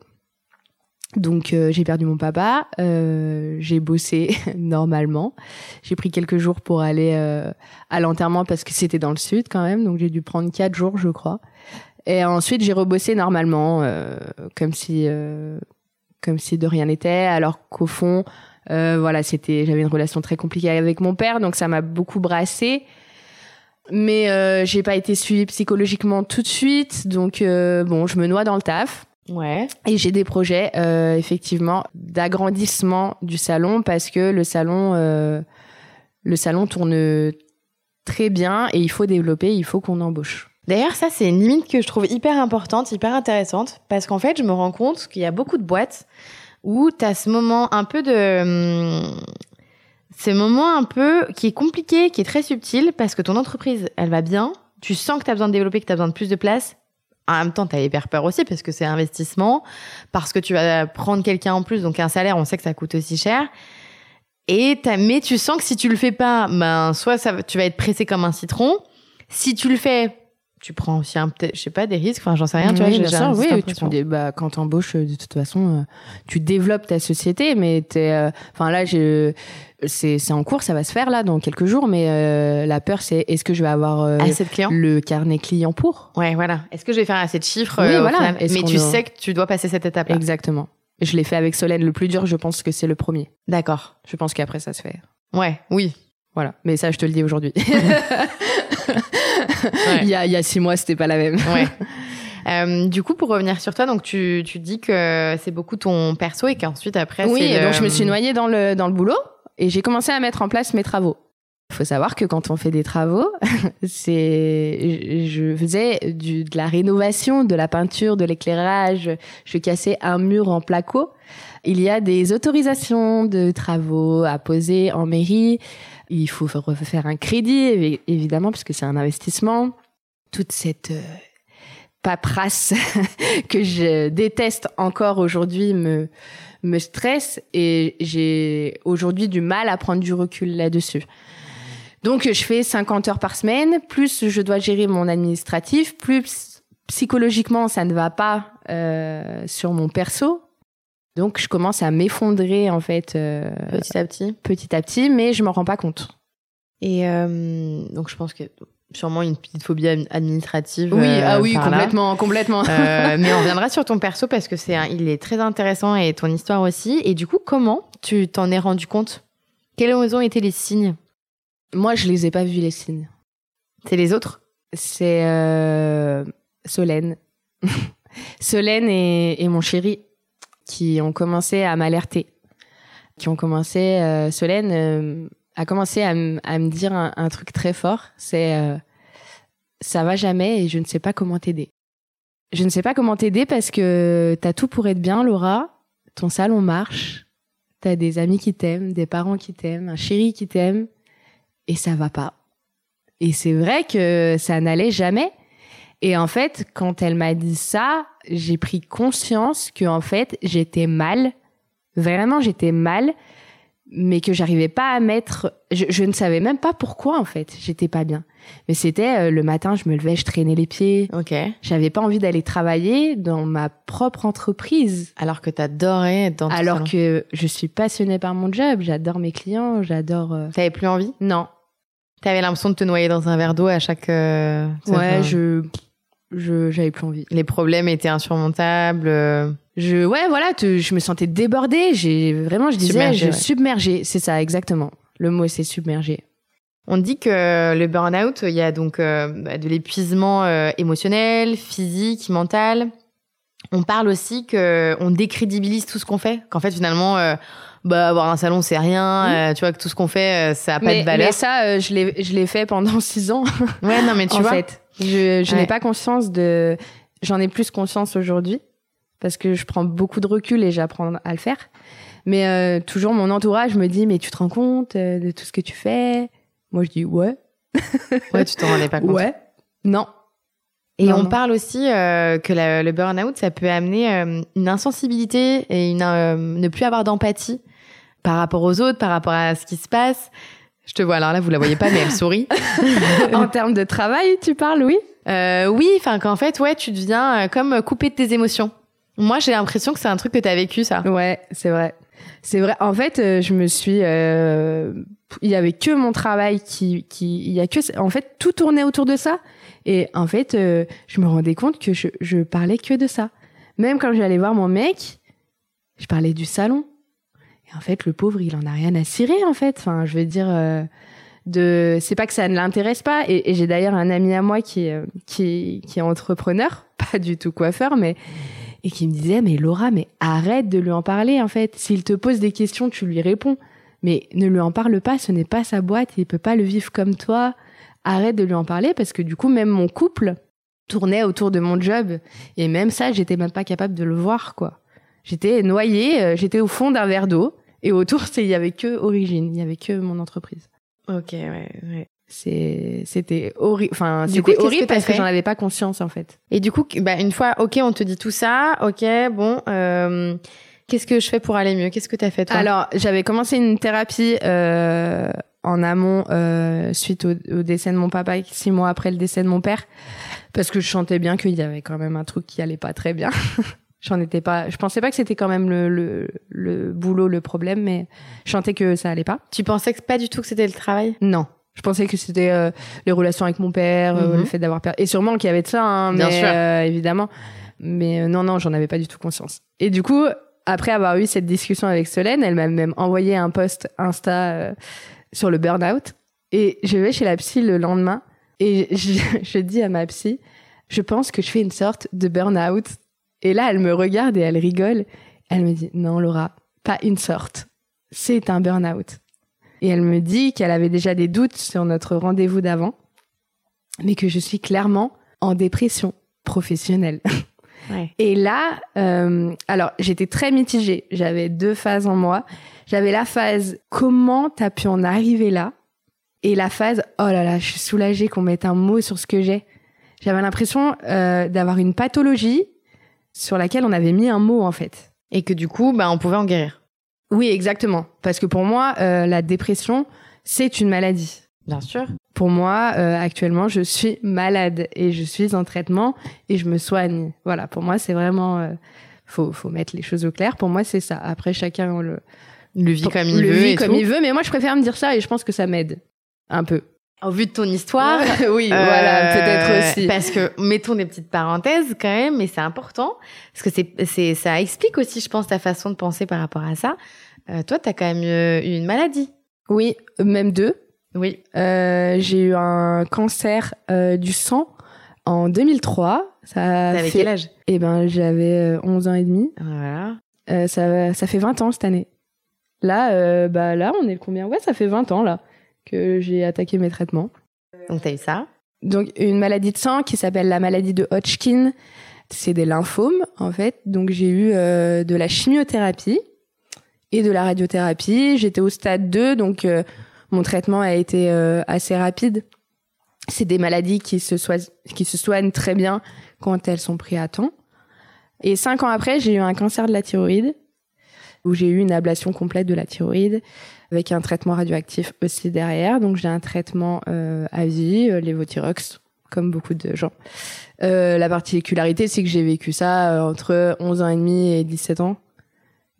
Donc euh, j'ai perdu mon papa, euh, j'ai bossé normalement. J'ai pris quelques jours pour aller euh, à l'enterrement parce que c'était dans le sud quand même, donc j'ai dû prendre quatre jours je crois. Et ensuite j'ai rebossé normalement, euh, comme si euh, comme si de rien n'était, alors qu'au fond euh, voilà c'était j'avais une relation très compliquée avec mon père, donc ça m'a beaucoup brassé. Mais euh, j'ai pas été suivie psychologiquement tout de suite, donc euh, bon je me noie dans le taf.
ouais.
Et j'ai des projets euh, effectivement d'agrandissement du salon parce que le salon, le salon tourne très bien et il faut développer, il faut qu'on embauche.
D'ailleurs, ça, c'est une limite que je trouve hyper importante, hyper intéressante, parce qu'en fait, je me rends compte qu'il y a beaucoup de boîtes où tu as ce moment un peu de... hum, Ce moment un peu qui est compliqué, qui est très subtil, parce que ton entreprise, elle va bien, tu sens que tu as besoin de développer, que tu as besoin de plus de place. En même temps, tu as hyper peur aussi, parce que c'est investissement, parce que tu vas prendre quelqu'un en plus, donc un salaire, on sait que ça coûte aussi cher. Et t'as- mais tu sens que si tu le fais pas, ben soit ça, tu vas être pressé comme un citron. Si tu le fais, tu prends aussi un je sais pas, des risques. Enfin, j'en sais rien. tu vois,
oui,
j'ai-
bien
j'ai
sûr, oui, tu prends des, bah, quand t'embauches, euh, de toute façon, euh, tu développes ta société, mais t'es, euh, enfin là, je, c'est, c'est en cours, ça va se faire là dans quelques jours, mais euh, la peur, c'est est-ce que je vais avoir euh,
Assez de clients.
le carnet client pour?
Ouais, voilà. Est-ce que je vais faire assez de chiffres
Oui, voilà.
Mais tu
doit-
sais que tu dois passer cette étape-là.
Exactement. Je l'ai fait avec Solène. Le plus dur, je pense que c'est le premier.
D'accord.
Je pense qu'après, ça se fait.
Ouais, oui.
Voilà. Mais ça, je te le dis aujourd'hui. Il, y a, il y a six mois, c'était pas la même.
Ouais. Euh, du coup, pour revenir sur toi, donc tu, tu dis que c'est beaucoup ton perso et qu'ensuite après.
Oui,
c'est
et
le-
donc je me suis noyée dans le, dans le boulot et j'ai commencé à mettre en place mes travaux. Il faut savoir que quand on fait des travaux, c'est, je faisais du, de la rénovation, de la peinture, de l'éclairage. Je cassais un mur en placo. Il y a des autorisations de travaux à poser en mairie. Il faut refaire un crédit, évi- évidemment, parce que c'est un investissement. Toute cette euh, paperasse que je déteste encore aujourd'hui me, me stresse et j'ai aujourd'hui du mal à prendre du recul là-dessus. Donc je fais 50 heures par semaine, plus je dois gérer mon administratif, plus psychologiquement ça ne va pas euh, sur mon perso. Donc je commence à m'effondrer en fait euh,
petit à petit.
petit à petit, mais je m'en rends pas compte.
Et euh, donc je pense que sûrement une petite phobie ad- administrative.
Oui,
euh,
ah oui,
là.
complètement, complètement.
Mais on reviendra sur ton perso parce que c'est il est très intéressant et ton histoire aussi. Et du coup, comment tu t'en es rendu compte? Quels ont été les signes?
Moi, je les ai pas vus les signes.
C'est les autres?
C'est Solène. Solène et, et mon chéri qui ont commencé à m'alerter. qui ont commencé. Euh, Solène euh, a commencé à, me dire un, un truc très fort. C'est euh, ça va jamais et je ne sais pas comment t'aider. Je ne sais pas comment t'aider parce que t'as tout pour être bien, Laura. Ton salon marche. T'as des amis qui t'aiment, des parents qui t'aiment, un chéri qui t'aime, et ça va pas. Et c'est vrai que ça n'allait jamais. Et en fait, quand elle m'a dit ça, j'ai pris conscience que en fait, j'étais mal. Vraiment, j'étais mal, mais que j'arrivais pas à mettre. Je, je ne savais même pas pourquoi en fait. J'étais pas bien. Mais c'était euh, le matin, je me levais, je traînais les pieds.
Ok.
J'avais pas envie d'aller travailler dans ma propre entreprise.
Alors que t'adorais être dans ton
Alors
salon.
que je suis passionnée par mon job, j'adore mes clients, j'adore. euh,
T'avais plus envie?
Non,
T'avais l'impression de te noyer dans un verre d'eau à chaque... euh,
ouais, je, je, j'avais plus envie.
Les problèmes étaient insurmontables. euh,
Je, ouais, voilà, te- je me sentais débordée. J'ai vraiment, je disais,
Submergée,
je
ouais.
submergée. C'est ça, exactement. Le mot, c'est submergée.
On dit que le burn-out, il y a donc euh, bah, de l'épuisement euh, émotionnel, physique, mental. On parle aussi que on décrédibilise tout ce qu'on fait, qu'en fait finalement, bah avoir un salon c'est rien, euh, tu vois que tout ce qu'on fait euh, ça a pas
mais,
de valeur.
mais ça, euh, je l'ai, je l'ai fait pendant six ans.
Ouais, non mais tu
en
vois.
fait, je, je
Ouais.
n'ai pas conscience de. J'en ai plus conscience aujourd'hui parce que je prends beaucoup de recul et j'apprends à le faire. Mais euh, toujours, mon entourage me dit, mais tu te rends compte de tout ce que tu fais? Moi, je dis ouais,
Ouais, tu t'en rendais pas compte.
ouais, non.
Et
Non,
on
non.
parle aussi euh, que la- le burn-out, ça peut amener euh, une insensibilité et une, ne plus avoir d'empathie par rapport aux autres, par rapport à ce qui se passe. Je te vois, alors là, vous la voyez pas, mais elle sourit.
en termes de travail, tu parles, oui?
Euh, oui, enfin qu'en fait, ouais, tu deviens euh, comme coupé de tes émotions. Moi, j'ai l'impression que c'est un truc que t'as vécu, ça.
Ouais, c'est vrai. C'est vrai. En fait, euh, je me suis. euh, il y avait que mon travail qui, qui. Il y a que. En fait, tout tournait autour de ça. Et en fait, euh, je me rendais compte que je, je parlais que de ça. Même quand j'allais voir mon mec, je parlais du salon. En fait, le pauvre, il en a rien à cirer, en fait. Enfin, je veux dire. euh, c'est pas que ça ne l'intéresse pas. Et, j'ai d'ailleurs un ami à moi qui est euh, est entrepreneur pas du tout coiffeur mais et qui me disait mais Laura mais arrête de lui en parler en fait. S'il te pose des questions tu lui réponds. Mais ne lui en parle pas ce n'est pas sa boîte il peut pas le vivre comme toi. Arrête de lui en parler parce que du coup même mon couple tournait autour de mon job. Et même ça j'étais même pas capable de le voir quoi. J'étais noyée euh, j'étais au fond d'un verre d'eau et autour c'est il y avait que origine il y avait que mon entreprise
Ok, ouais, ouais.
c'est c'était horrible enfin c'était horrible
que
parce que j'en avais pas conscience en fait
Et du coup, bah, une fois, ok, on te dit tout ça, ok, bon, euh, qu'est-ce que je fais pour aller mieux? Qu'est-ce que t'as fait, toi?
Alors, j'avais commencé une thérapie euh, en amont euh, suite au, au décès de mon papa, six mois après le décès de mon père, parce que je sentais bien qu'il y avait quand même un truc qui allait pas très bien. J'en étais pas, je pensais pas que c'était quand même le, le, le boulot le problème, mais je sentais que ça allait pas.
Tu pensais que pas du tout que c'était le travail?
Non. Je pensais que c'était euh, les relations avec mon père, euh,
Mhm.
le fait d'avoir perdu. Et sûrement qu'il y avait de ça, hein,
Bien
mais
sûr.
euh, évidemment. Mais euh, non, non, j'en avais pas du tout conscience. Et du coup, après avoir eu cette discussion avec Solène, elle m'a même envoyé un post Insta euh, sur le burn-out. Et je vais chez la psy le lendemain et je, je dis à ma psy, je pense que je fais une sorte de burn-out. Et là, elle me regarde et elle rigole. Elle me dit, non, Laura, pas une sorte. C'est un burn-out. Et elle me dit qu'elle avait déjà des doutes sur notre rendez-vous d'avant, mais que je suis clairement en dépression professionnelle.
Ouais.
Et là, euh, alors j'étais très mitigée. J'avais deux phases en moi. J'avais la phase comment t'as pu en arriver là, et la phase oh là là, je suis soulagée qu'on mette un mot sur ce que j'ai. J'avais l'impression euh, d'avoir une pathologie sur laquelle on avait mis un mot en fait.
Et que du coup, bah, on pouvait en guérir.
Oui, exactement. Parce que pour moi, euh, la dépression, c'est une maladie.
Bien sûr.
Pour moi, euh, actuellement, je suis malade et je suis en traitement et je me soigne. Voilà, pour moi, c'est vraiment... euh, faut, faut mettre les choses au clair. Pour moi, c'est ça. Après, chacun le,
Le vit comme il
le
veut
vit
et
comme
tout.
il veut. Mais moi, je préfère me dire ça et je pense que ça m'aide un peu.
Au vu de ton histoire,
oui,
Euh,
voilà, peut-être aussi.
Parce que mettons des petites parenthèses quand même, mais c'est important parce que c'est c'est ça explique aussi, je pense, ta façon de penser par rapport à ça. Euh, toi, t'as quand même eu eu une maladie.
Oui, même deux.
Oui.
Euh, j'ai eu un cancer euh, du sang en 2003. Ça
T'avais
fait...
quel âge?
Eh ben, j'avais euh, 11 ans et demi.
Voilà.
Euh, ça, ça fait 20 ans cette année. Là, bah là, on est combien? Ouais, ça fait 20 ans là que j'ai attaqué mes traitements.
Donc t'as eu ça
Donc une maladie de sang qui s'appelle la maladie de Hodgkin. C'est des lymphomes en fait. Donc j'ai eu de la chimiothérapie et de la radiothérapie. J'étais au stade 2, donc mon traitement a été assez rapide c'est des maladies qui se, qui se soignent très bien quand elles sont prises à temps. Et cinq ans après, j'ai eu un cancer de la thyroïde, où j'ai eu une ablation complète de la thyroïde, avec un traitement radioactif aussi derrière. Donc j'ai un traitement euh, à vie, euh, l'évothyrox, comme beaucoup de gens. Euh, la particularité, c'est que j'ai vécu ça euh, entre 11 ans et demi et 17 ans.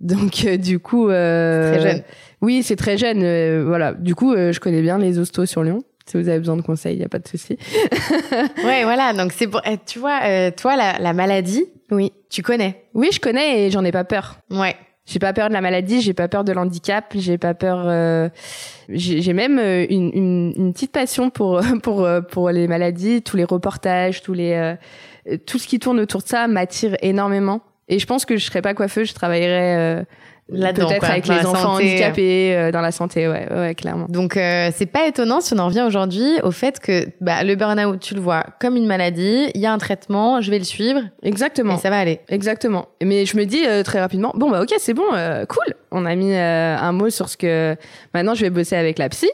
Donc euh, du coup...
très jeune.
Oui, c'est très jeune. voilà. Du coup, je connais bien les hostos sur Lyon. Si vous avez besoin de conseils, il n'y a pas de souci.
ouais, voilà. Donc c'est pour, eh, tu vois, euh, toi la, la, maladie,
oui,
tu connais?
Oui, je connais et j'en ai pas peur.
Ouais.
J'ai pas peur de la maladie, j'ai pas peur de l'handicap, j'ai pas peur. Euh, j'ai même euh, une, une, une, petite passion pour pour pour les maladies, tous les reportages, tous les tout ce qui tourne autour de ça m'attire énormément. Et je pense que je serais pas coiffeuse, je travaillerais Peut-être avec les enfants handicapés euh, dans la santé, ouais, ouais, clairement.
Donc euh, c'est pas étonnant si on en revient aujourd'hui au fait que bah, le burn-out, tu le vois comme une maladie, il y a un traitement, je vais le suivre.
Exactement.
Et ça va aller.
Exactement. Mais je me dis euh, très rapidement, bon bah ok, c'est bon, cool. On a mis un mot sur ce que maintenant je vais bosser avec la psy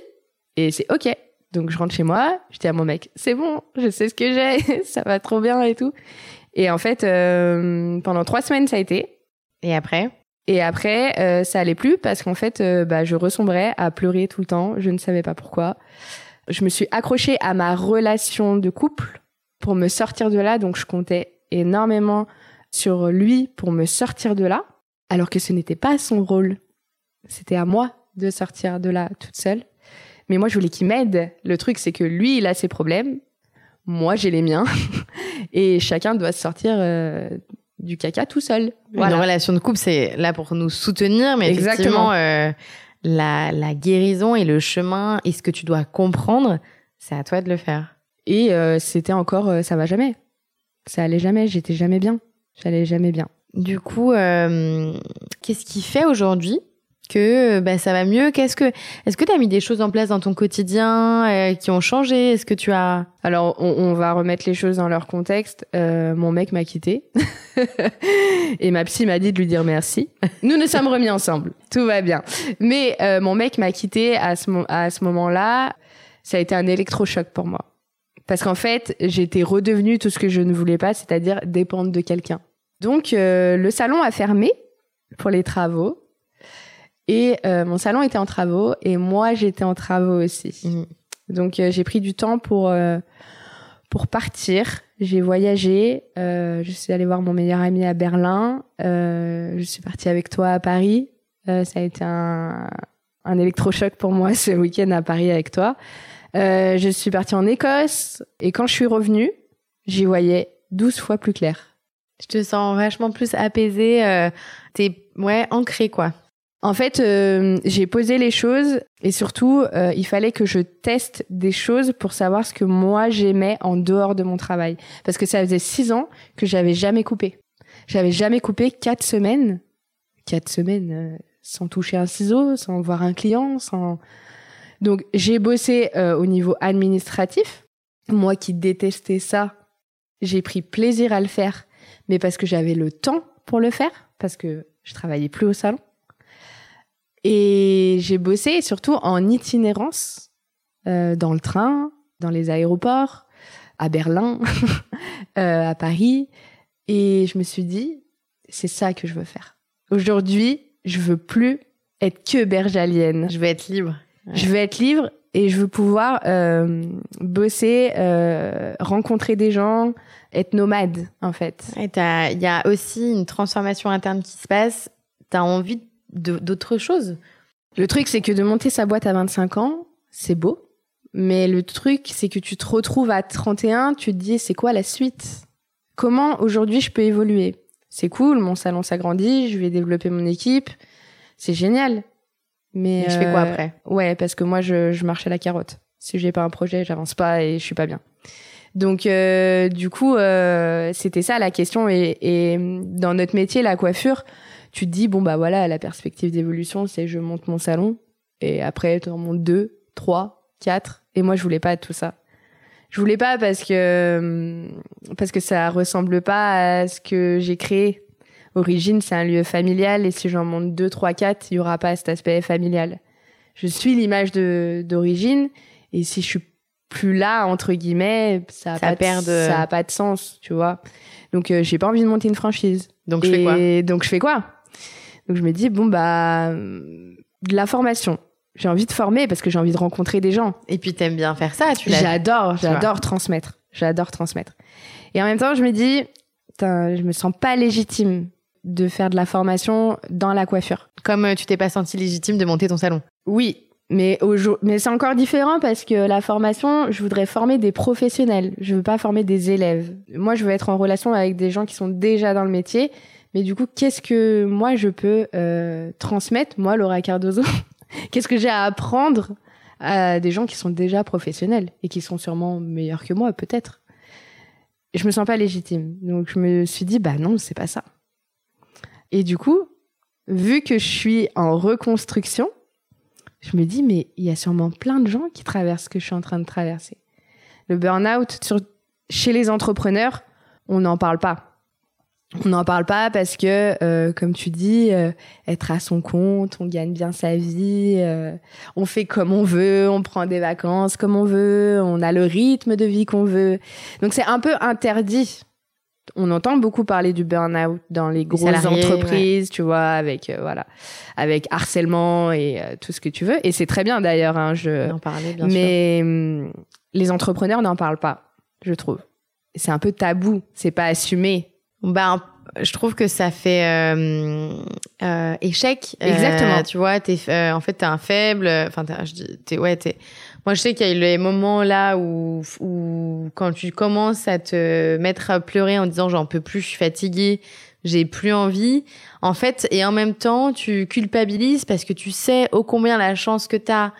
et c'est ok. Donc je rentre chez moi, je dis à mon mec, c'est bon, je sais ce que j'ai, ça va trop bien et tout. Et en fait, pendant trois semaines ça a été.
Et après?
Et après, euh, ça allait plus parce qu'en fait, euh, bah, je ressombrais à pleurer tout le temps. Je ne savais pas pourquoi. Je me suis accrochée à ma relation de couple pour me sortir de là. Donc, je comptais énormément sur lui pour me sortir de là, alors que ce n'était pas son rôle. C'était à moi de sortir de là toute seule. Mais moi, je voulais qu'il m'aide. Le truc, c'est que lui, il a ses problèmes. Moi, j'ai les miens. Et chacun doit sortir euh, du caca tout seul.
Voilà. Une relation de couple, c'est là pour nous soutenir, mais Exactement. effectivement, euh, la, la guérison et le chemin et ce que tu dois comprendre, c'est à toi de le faire.
Et euh, c'était encore, euh, ça va jamais. Ça allait jamais, j'étais jamais bien. J'allais jamais bien.
Du coup, qu'est-ce qui fait aujourd'hui que bah, ça va mieux Qu'est-ce que est-ce que tu as mis des choses en place dans ton quotidien euh, qui ont changé? Est-ce que tu as
Alors on, on, va remettre les choses dans leur contexte. Euh, mon mec m'a quitté et ma psy m'a dit de lui dire merci. Nous nous sommes remis ensemble, tout va bien. Mais euh, mon mec m'a quitté à ce à ce moment-là. Ça a été un électrochoc pour moi parce qu'en fait j'étais redevenue tout ce que je ne voulais pas, c'est-à-dire dépendre de quelqu'un. Donc euh, le salon a fermé pour les travaux. Et euh, mon salon était en travaux et moi j'étais en travaux aussi. Mhm. Donc euh, j'ai pris du temps pour euh, pour partir. J'ai voyagé. je suis allée voir mon meilleur ami à Berlin. je suis partie avec toi à Paris. ça a été un, un électrochoc pour moi ce week-end à Paris avec toi. je suis partie en Écosse et quand je suis revenue, j'y voyais 12 fois plus clair.
Je te sens vachement plus apaisée. T'es ouais ancrée quoi.
En fait, euh, j'ai posé les choses et surtout, euh, il fallait que je teste des choses pour savoir ce que moi j'aimais en dehors de mon travail. Parce que ça faisait six ans que j'avais jamais coupé. J'avais jamais coupé quatre semaines, quatre semaines euh, sans toucher un ciseau, sans voir un client, sans. Donc j'ai bossé au niveau administratif. Moi qui détestais ça, j'ai pris plaisir à le faire, mais parce que j'avais le temps pour le faire, parce que je travaillais plus au salon. Et j'ai bossé surtout en itinérance euh, dans le train, dans les aéroports, à Berlin, euh, à Paris. Et je me suis dit, c'est ça que je veux faire. Aujourd'hui, je veux plus être que bergalienne.
Je veux être libre.
Je veux être libre et je veux pouvoir euh, bosser, euh, rencontrer des gens, être nomade en fait.
Il y a aussi une transformation interne qui se passe. Tu as envie d'autres choses.
Le truc, c'est que de monter sa boîte à 25 ans, c'est beau. Mais le truc, c'est que tu te retrouves à 31, tu te dis, c'est quoi la suite? Comment aujourd'hui je peux évoluer? C'est cool, mon salon s'agrandit, je vais développer mon équipe, c'est génial.
Mais, je fais quoi euh, après?
Ouais, parce que moi, je, je marche à la carotte. Si j'ai pas un projet, j'avance pas et je suis pas bien. Donc, euh, du coup, euh, c'était ça la question. Et, et dans notre métier, la coiffure, tu te dis bon bah voilà la perspective d'évolution c'est je monte mon salon et après tu en montes deux, trois, quatre et moi je voulais pas tout ça. Je voulais pas parce que parce que ça ressemble pas à ce que j'ai créé. Origine, c'est un lieu familial et si j'en monte deux, trois, quatre, il y aura pas cet aspect familial. Je suis l'image de d'origine et si je suis plus là entre guillemets, ça a
Ça
pas
perd
de, ça a pas de sens, tu vois. Donc euh, j'ai pas envie de monter une franchise.
Donc je fais quoi?
Et donc je fais quoi? Donc je me dis bon bah de la formation. J'ai envie de former parce que j'ai envie de rencontrer des gens.
Et puis t'aimes bien faire ça, tu l'as.
J'adore, j'adore transmettre. J'adore transmettre. Et en même temps, je me dis, je me sens pas légitime de faire de la formation dans la coiffure.
Comme euh, tu t'es pas senti légitime de monter ton salon.
Oui, mais mais c'est encore différent parce que la formation, je voudrais former des professionnels. Je veux pas former des élèves. Moi, je veux être en relation avec des gens qui sont déjà dans le métier. Mais du coup, qu'est-ce que moi je peux euh, transmettre, moi, Laura Cardozo? Qu'est-ce que j'ai à apprendre à des gens qui sont déjà professionnels et qui sont sûrement meilleurs que moi, peut-être? Je me sens pas légitime. Donc, je me suis dit, bah non, c'est pas ça. Et du coup, vu que je suis en reconstruction, je me dis, mais il y a sûrement plein de gens qui traversent ce que je suis en train de traverser. Le burn-out chez les entrepreneurs, on n'en parle pas. On n'en parle pas parce que, euh, comme tu dis, euh, être à son compte, on gagne bien sa vie, euh, on fait comme on veut, on prend des vacances comme on veut, on a le rythme de vie qu'on veut. Donc c'est un peu interdit. On entend beaucoup parler du burn-out dans les grosses
salariés,
entreprises, tu vois, avec euh, voilà, avec harcèlement et euh, tout ce que tu veux. Et c'est très bien d'ailleurs. Hein, je...
Parler, bien.
Mais hum, les entrepreneurs n'en parlent pas, je trouve. C'est un peu tabou, c'est pas assumé.
Ben, je trouve que ça fait euh, euh, échec. Euh,
Exactement.
tu vois, t'es, euh, en fait, t'es un faible. Enfin, je dis, t'es, ouais, t'es. Moi, je sais qu'il y a eu les moments là où, où quand tu commences à te mettre à pleurer en disant j'en peux plus, je suis fatiguée, j'ai plus envie. En fait, et en même temps, tu culpabilises parce que tu sais ô combien la chance que t'as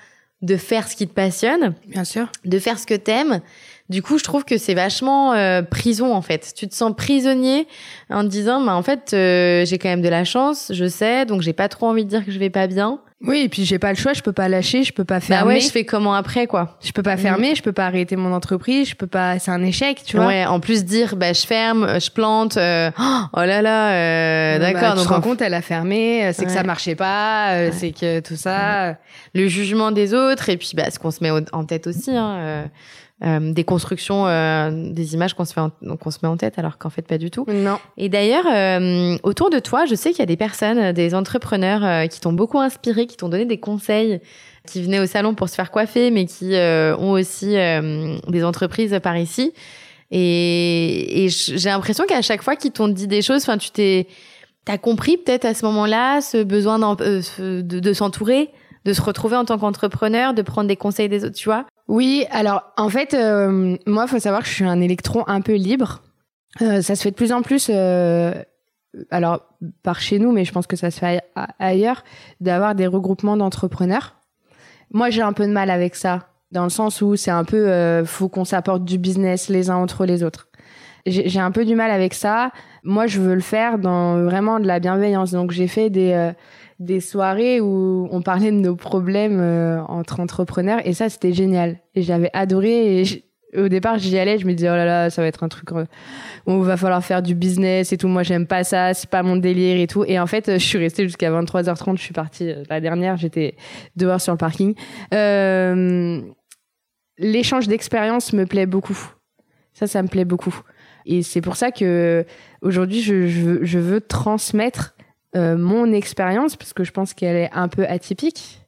de faire ce qui te passionne
Bien sûr.
de faire ce que t'aimes. Du coup, je trouve que c'est vachement euh, prison en fait. Tu te sens prisonnier en te disant, bah en fait, euh, j'ai quand même de la chance, je sais, donc j'ai pas trop envie de dire que je vais pas bien.
Oui, et puis j'ai pas le choix, je peux pas lâcher, je peux pas
Bah
fermer.
ouais, je fais comment après quoi?
Je peux pas fermer, je peux pas arrêter mon entreprise, je peux pas. C'est un échec, tu vois?
Ouais, en plus dire, bah je ferme, euh, je plante. euh, oh là là, euh,
Bah,
d'accord.
tu
donc
te rends compte, elle a fermé, euh, c'est que ça marchait pas, euh,
Ouais.
c'est que tout ça.
le jugement des autres et puis bah ce qu'on se met en tête aussi. Hein, euh, euh, des constructions, euh, des images qu'on se fait, en- qu'on se met en tête, alors qu'en fait pas du tout.
Non.
Et d'ailleurs, euh, autour de toi, je sais qu'il y a des personnes, euh, des entrepreneurs euh, qui t'ont beaucoup inspiré, qui t'ont donné des conseils, qui venaient au salon pour se faire coiffer, mais qui euh, ont aussi euh, des entreprises par ici. Et, et j'ai l'impression qu'à chaque fois qu'ils t'ont dit des choses, enfin, tu t'es, t'as compris peut-être à ce moment-là ce besoin euh, de, de s'entourer, de se retrouver en tant qu'entrepreneur, de prendre des conseils des autres, tu vois?
Oui, alors en fait, euh, moi, faut savoir que je suis un électron un peu libre. Euh, ça se fait de plus en plus, euh, alors par chez nous, mais je pense que ça se fait ailleurs, d'avoir des regroupements d'entrepreneurs. Moi, j'ai un peu de mal avec ça, dans le sens où c'est un peu, euh, faut qu'on s'apporte du business les uns entre les autres. J'ai un peu du mal avec ça. Moi, je veux le faire dans vraiment de la bienveillance. Donc, j'ai fait des des soirées où on parlait de nos problèmes euh, entre entrepreneurs et ça, c'était génial. Et j'avais adoré. Et au départ, j'y allais, je me disais oh là là, ça va être un truc euh, où il va falloir faire du business et tout. Moi, j'aime pas ça, c'est pas mon délire et tout. Et en fait, euh, je suis restée jusqu'à 23h30. Je suis partie la dernière, j'étais dehors sur le parking. L'échange d'expérience me plaît beaucoup. Ça, ça me plaît beaucoup. Et c'est pour ça que aujourd'hui, je, je veux transmettre euh, mon expérience, parce que je pense qu'elle est un peu atypique,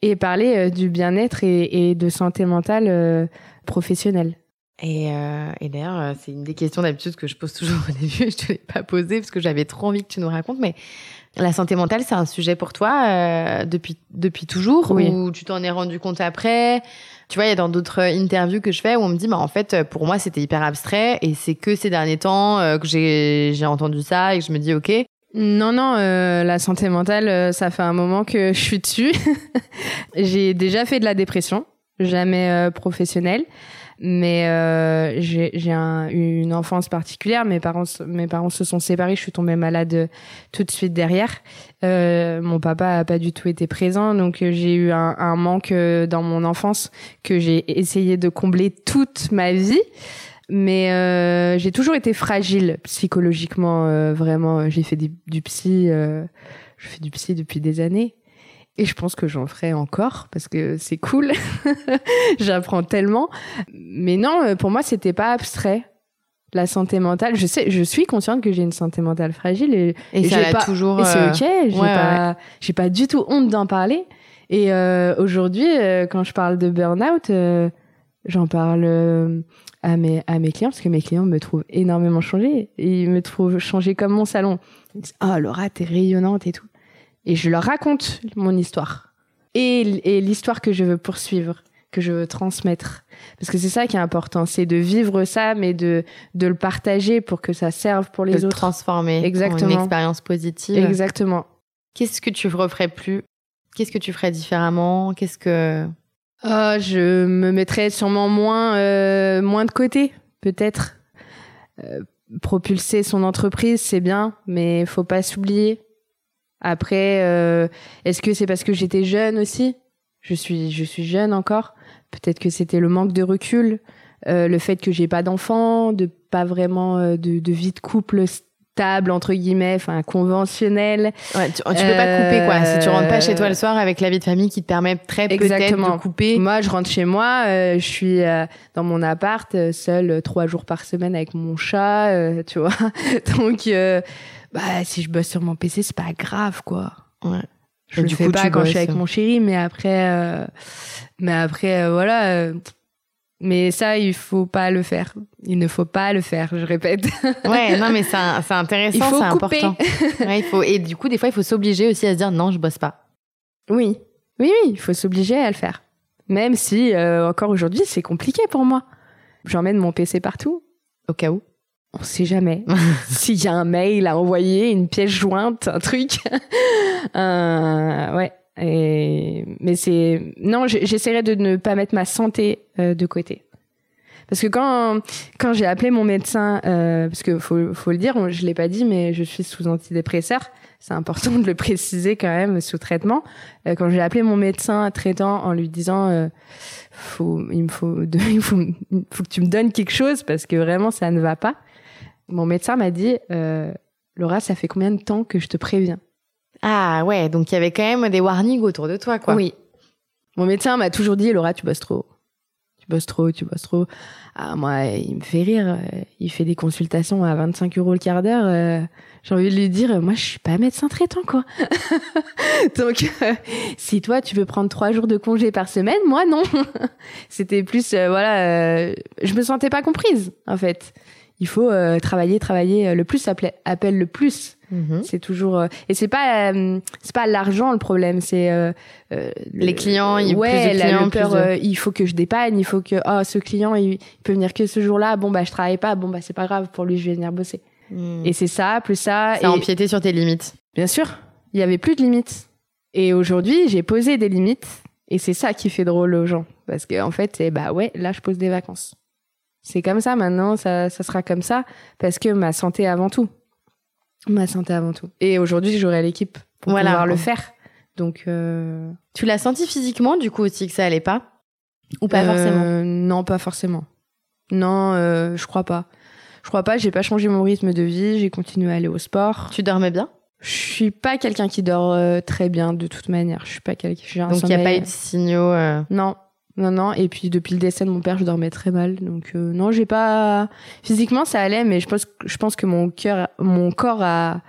et parler euh, du bien-être et, et de santé mentale euh, professionnelle.
Et, et d'ailleurs, c'est une des questions d'habitude que je pose toujours au début. Je te l'ai pas posée parce que j'avais trop envie que tu nous racontes. Mais la santé mentale, c'est un sujet pour toi depuis depuis toujours
Oui.
ou tu t'en es rendu compte après? Tu vois, il y a dans d'autres interviews que je fais où on me dit, bah en fait, pour moi, c'était hyper abstrait et c'est que ces derniers temps que j'ai j'ai entendu ça et que je me dis, ok.
Non, non, euh, la santé mentale, euh, ça fait un moment que je suis dessus. J'ai déjà fait de la dépression. jamais professionnelle mais euh, j'ai un, une enfance particulière. Mes parents, mes parents se sont séparés. Je suis tombée malade euh, tout de suite derrière. Euh, mon papa a pas du tout été présent, donc euh, j'ai eu un, un, manque dans mon enfance que j'ai essayé de combler toute ma vie. Mais euh, j'ai toujours été fragile psychologiquement, vraiment. J'ai fait du, du psy. je fais du psy depuis des années. Et je pense que j'en ferai encore parce que c'est cool. J'apprends tellement. Mais non, euh, pour moi, c'était pas abstrait. La santé mentale, je sais, je suis consciente que j'ai une santé mentale fragile et,
et, ça
pas,
toujours.
Et c'est euh, ok, j'ai pas, j'ai pas du tout honte d'en parler. Et euh, aujourd'hui, euh, quand je parle de burn-out, euh, j'en parle à mes à mes clients parce que mes clients me trouvent énormément changée. Ils me trouvent changée comme mon salon. Ils disent "Ah oh, Laura, t'es rayonnante et tout." et je leur raconte mon histoire et, l'histoire que je veux poursuivre, que je veux transmettre. Parce que c'est ça qui est important, c'est de vivre ça, mais de, de le partager pour que ça serve pour les
de
autres.
Transformer Exactement. en une expérience positive.
Exactement.
Qu'est-ce que tu referais plus? Qu'est-ce que tu ferais différemment? Qu'est-ce que
oh, je me mettrais sûrement moins euh, moins de côté, peut-être. Euh, propulser son entreprise, c'est bien, mais faut pas s'oublier. Après, euh, est-ce que c'est parce que j'étais jeune aussi? Je suis, je suis jeune encore. Peut-être que c'était le manque de recul, euh, le fait que j'ai pas d'enfant, de pas vraiment euh, de, de, vie de couple stable entre guillemets, enfin conventionnelle.
Ouais, tu, tu peux pas couper quoi. Si tu rentres pas chez toi le soir avec la vie de famille qui te permet très peut-être de couper.
Moi, je rentre chez moi, je suis dans mon appart, seule trois jours par semaine avec mon chat, tu vois. Donc bah si je bosse sur mon PC c'est pas grave quoi
ouais
je le fais pas quand je suis avec mon chéri mais après euh... mais après euh, voilà euh... mais ça il faut pas le faire. Il ne faut pas le faire je répète.
Ouais non mais c'est intéressant c'est important. Ouais, il faut et du coup des fois il faut s'obliger aussi à se dire non je bosse pas.
Oui. Oui oui il faut s'obliger à le faire. Même si euh, encore aujourd'hui c'est compliqué pour moi. J'emmène mon PC partout.
Au cas où.
On sait jamais. S'il y a un mail à envoyer, une pièce jointe, un truc. euh, ouais. Et, mais c'est non, j'essaierai de ne pas mettre ma santé euh, de côté. Parce que quand quand j'ai appelé mon médecin, euh, parce que faut faut le dire, je l'ai pas dit, mais je suis sous antidépresseur. C'est important de le préciser quand même sous traitement. Euh, quand j'ai appelé mon médecin traitant en lui disant, euh, faut il me faut, il faut faut que tu me donnes quelque chose parce que vraiment ça ne va pas mon médecin m'a dit euh, Laura, ça fait combien de temps que je te préviens?
Ah ouais, donc il y avait quand même des warnings autour de toi, quoi.
Oui. Mon médecin m'a toujours dit Laura, tu bosses trop. Tu bosses trop, tu bosses trop. Ah, moi, il me fait rire. Il fait des consultations à 25 euros le quart d'heure. Euh, j'ai envie de lui dire, moi, je suis pas médecin traitant, quoi. Donc, euh, si toi, tu veux prendre trois jours de congé par semaine, moi, non. C'était plus, euh, voilà, je me sentais pas comprise, en fait il faut euh, travailler, travailler. Euh, le plus appelle, appelle le plus. Mhm. C'est toujours euh, et c'est pas c'est pas l'argent le problème, c'est
les clients. Il
ouais,
plus de clients,
peur, il faut que je dépanne, il faut que oh ce client il, peut venir que ce jour-là. Bon bah je travaille pas, bon bah c'est pas grave pour lui je vais venir bosser. Hmm. Et c'est ça plus ça.
Ça a empiété sur tes limites.
Bien sûr, il y avait plus de limites. Et aujourd'hui j'ai posé des limites et c'est ça qui fait drôle aux gens parce que en fait c'est bah ouais là je pose des vacances. C'est comme ça maintenant, ça, ça sera comme ça, parce que ma santé avant tout. Ma santé avant tout. Et aujourd'hui, j'aurai l'équipe pour pouvoir le faire. Donc, euh...
tu l'as senti physiquement du coup aussi que ça allait pas? Ou pas
euh,
forcément?
Non, pas forcément. Non, euh, je crois pas. Je crois pas. J'ai pas changé mon rythme de vie. J'ai continué à aller au sport.
Tu dormais bien?
Je suis pas quelqu'un qui dort euh, très bien de toute manière. Je suis pas quelqu'un.
Donc il y a pas eu de signaux.
Non, non, non. Et puis depuis le décès de mon père, je dormais très mal. Donc euh, non, j'ai pas. Physiquement, ça allait, mais je pense, je pense que mon cœur, mon corps a,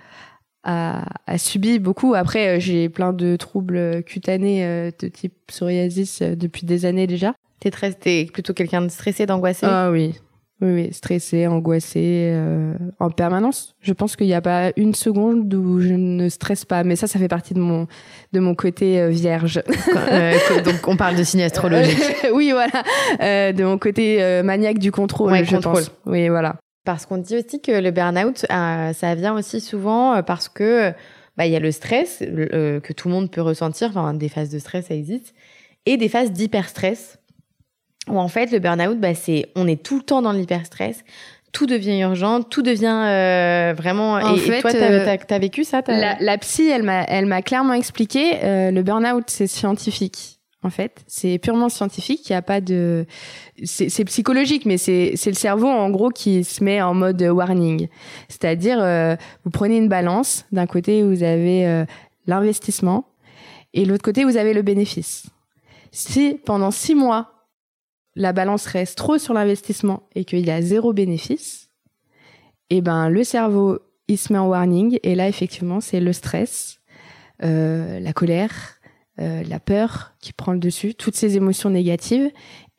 a, a subi beaucoup. Après, euh, j'ai plein de troubles cutanés euh, de type psoriasis depuis des années déjà.
T'es très, t'es plutôt quelqu'un de stressé, d'angoissé?
Ah oui, oui, oui, stressé, angoissé, euh, en permanence. Je pense qu'il n'y a pas une seconde où je ne stresse pas. Mais ça, ça fait partie de mon, de mon côté euh, vierge.
euh, donc, on parle de signe astrologique.
oui, voilà. Euh, de mon côté euh, maniaque du contrôle, ouais, je contrôle. pense. Oui, voilà.
Parce qu'on dit aussi que le burn-out, ça vient aussi souvent parce que bah, il y a le stress que tout le monde peut ressentir. Enfin, des phases de stress, ça existe. Et des phases d'hyperstress où en fait le burn-out, bah, c'est on est tout le temps dans l'hyperstress, tout devient urgent, tout devient euh, vraiment.
En
et,
fait,
et toi, t'as as, vécu ça
La, la psy, elle m'a, elle m'a clairement expliqué, euh, le burn-out, c'est scientifique. En fait, c'est purement scientifique. Il y a pas de, c'est, c'est psychologique, mais c'est, c'est le cerveau en gros qui se met en mode warning. C'est-à-dire, euh, vous prenez une balance. D'un côté, vous avez euh, l'investissement, et de l'autre côté, vous avez le bénéfice. Si pendant six mois la balance reste trop sur l'investissement et qu'il y a zéro bénéfice, eh ben le cerveau il se met en warning et là effectivement c'est le stress, euh, la colère, euh, la peur qui prend le dessus, toutes ces émotions négatives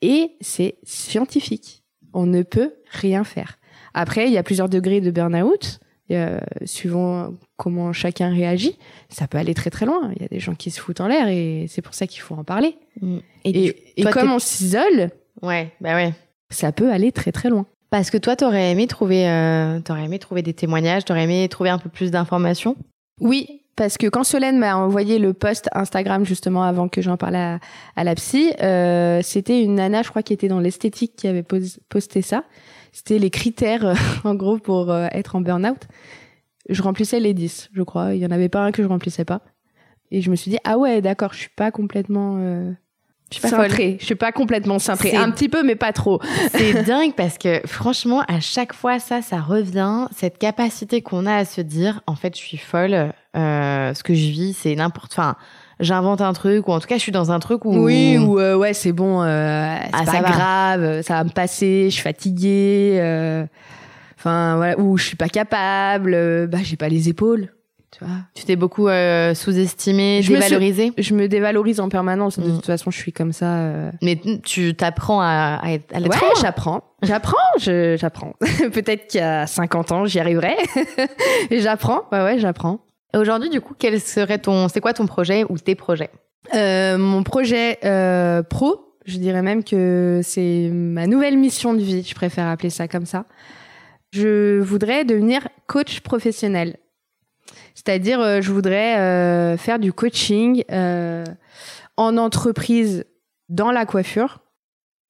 et c'est scientifique. On ne peut rien faire. Après il y a plusieurs degrés de burn-out. euh, suivant comment chacun réagit, ça peut aller très très loin. Il y a des gens qui se foutent en l'air et c'est pour ça qu'il faut en parler.
Mm.
Et, et
toi,
comme on s'isole,
Ouais, bah ouais.
ça peut aller très très loin.
Parce que toi, t'aurais aimé trouver, euh, t'aurais aimé trouver des témoignages, t'aurais aimé trouver un peu plus d'informations?
Oui, parce que quand Solène m'a envoyé le post Instagram justement avant que j'en parle à, à la psy, euh, c'était une nana, je crois, qui était dans l'esthétique qui avait pos- posté ça. C'était les critères, euh, en gros, pour euh, être en burn-out. Je remplissais les 10, je crois. Il y en avait pas un que je remplissais pas. Et je me suis dit, ah ouais, d'accord, je suis pas complètement...
Je suis pas folle.
cintrée. Je suis pas complètement cintrée. Un petit peu, mais pas trop.
C'est dingue parce que franchement, à chaque fois, ça, ça revient. Cette capacité qu'on a à se dire, en fait, je suis folle. euh, ce que je vis, c'est n'importe. Enfin, j'invente un truc ou en tout cas, je suis dans un truc où.
Oui, ou euh, ouais, c'est bon, euh, c'est
Ah,
pas
ça
grave, euh, ça va me passer, je suis fatiguée, euh, enfin voilà, ou je suis pas capable, euh, bah j'ai pas les épaules, tu vois.
Tu t'es beaucoup euh, sous-estimé,
Je me suis-
dévalorisé?
Je me dévalorise en permanence, de
Mm.
toute façon je suis comme ça. euh.
Mais tu t'apprends à, à, être- à l'être.
Ouais, j'apprends, j'apprends, je- j'apprends. Peut-être qu'à 50 ans j'y arriverai, et j'apprends, ouais ouais, j'apprends.
Aujourd'hui, du coup, quel serait ton, c'est quoi ton projet ou tes projets?
Euh, mon projet euh, pro, je dirais même que c'est ma nouvelle mission de vie, je préfère appeler ça comme ça. Je voudrais devenir coach professionnel. C'est-à-dire, euh, je voudrais euh, faire du coaching euh, en entreprise dans la coiffure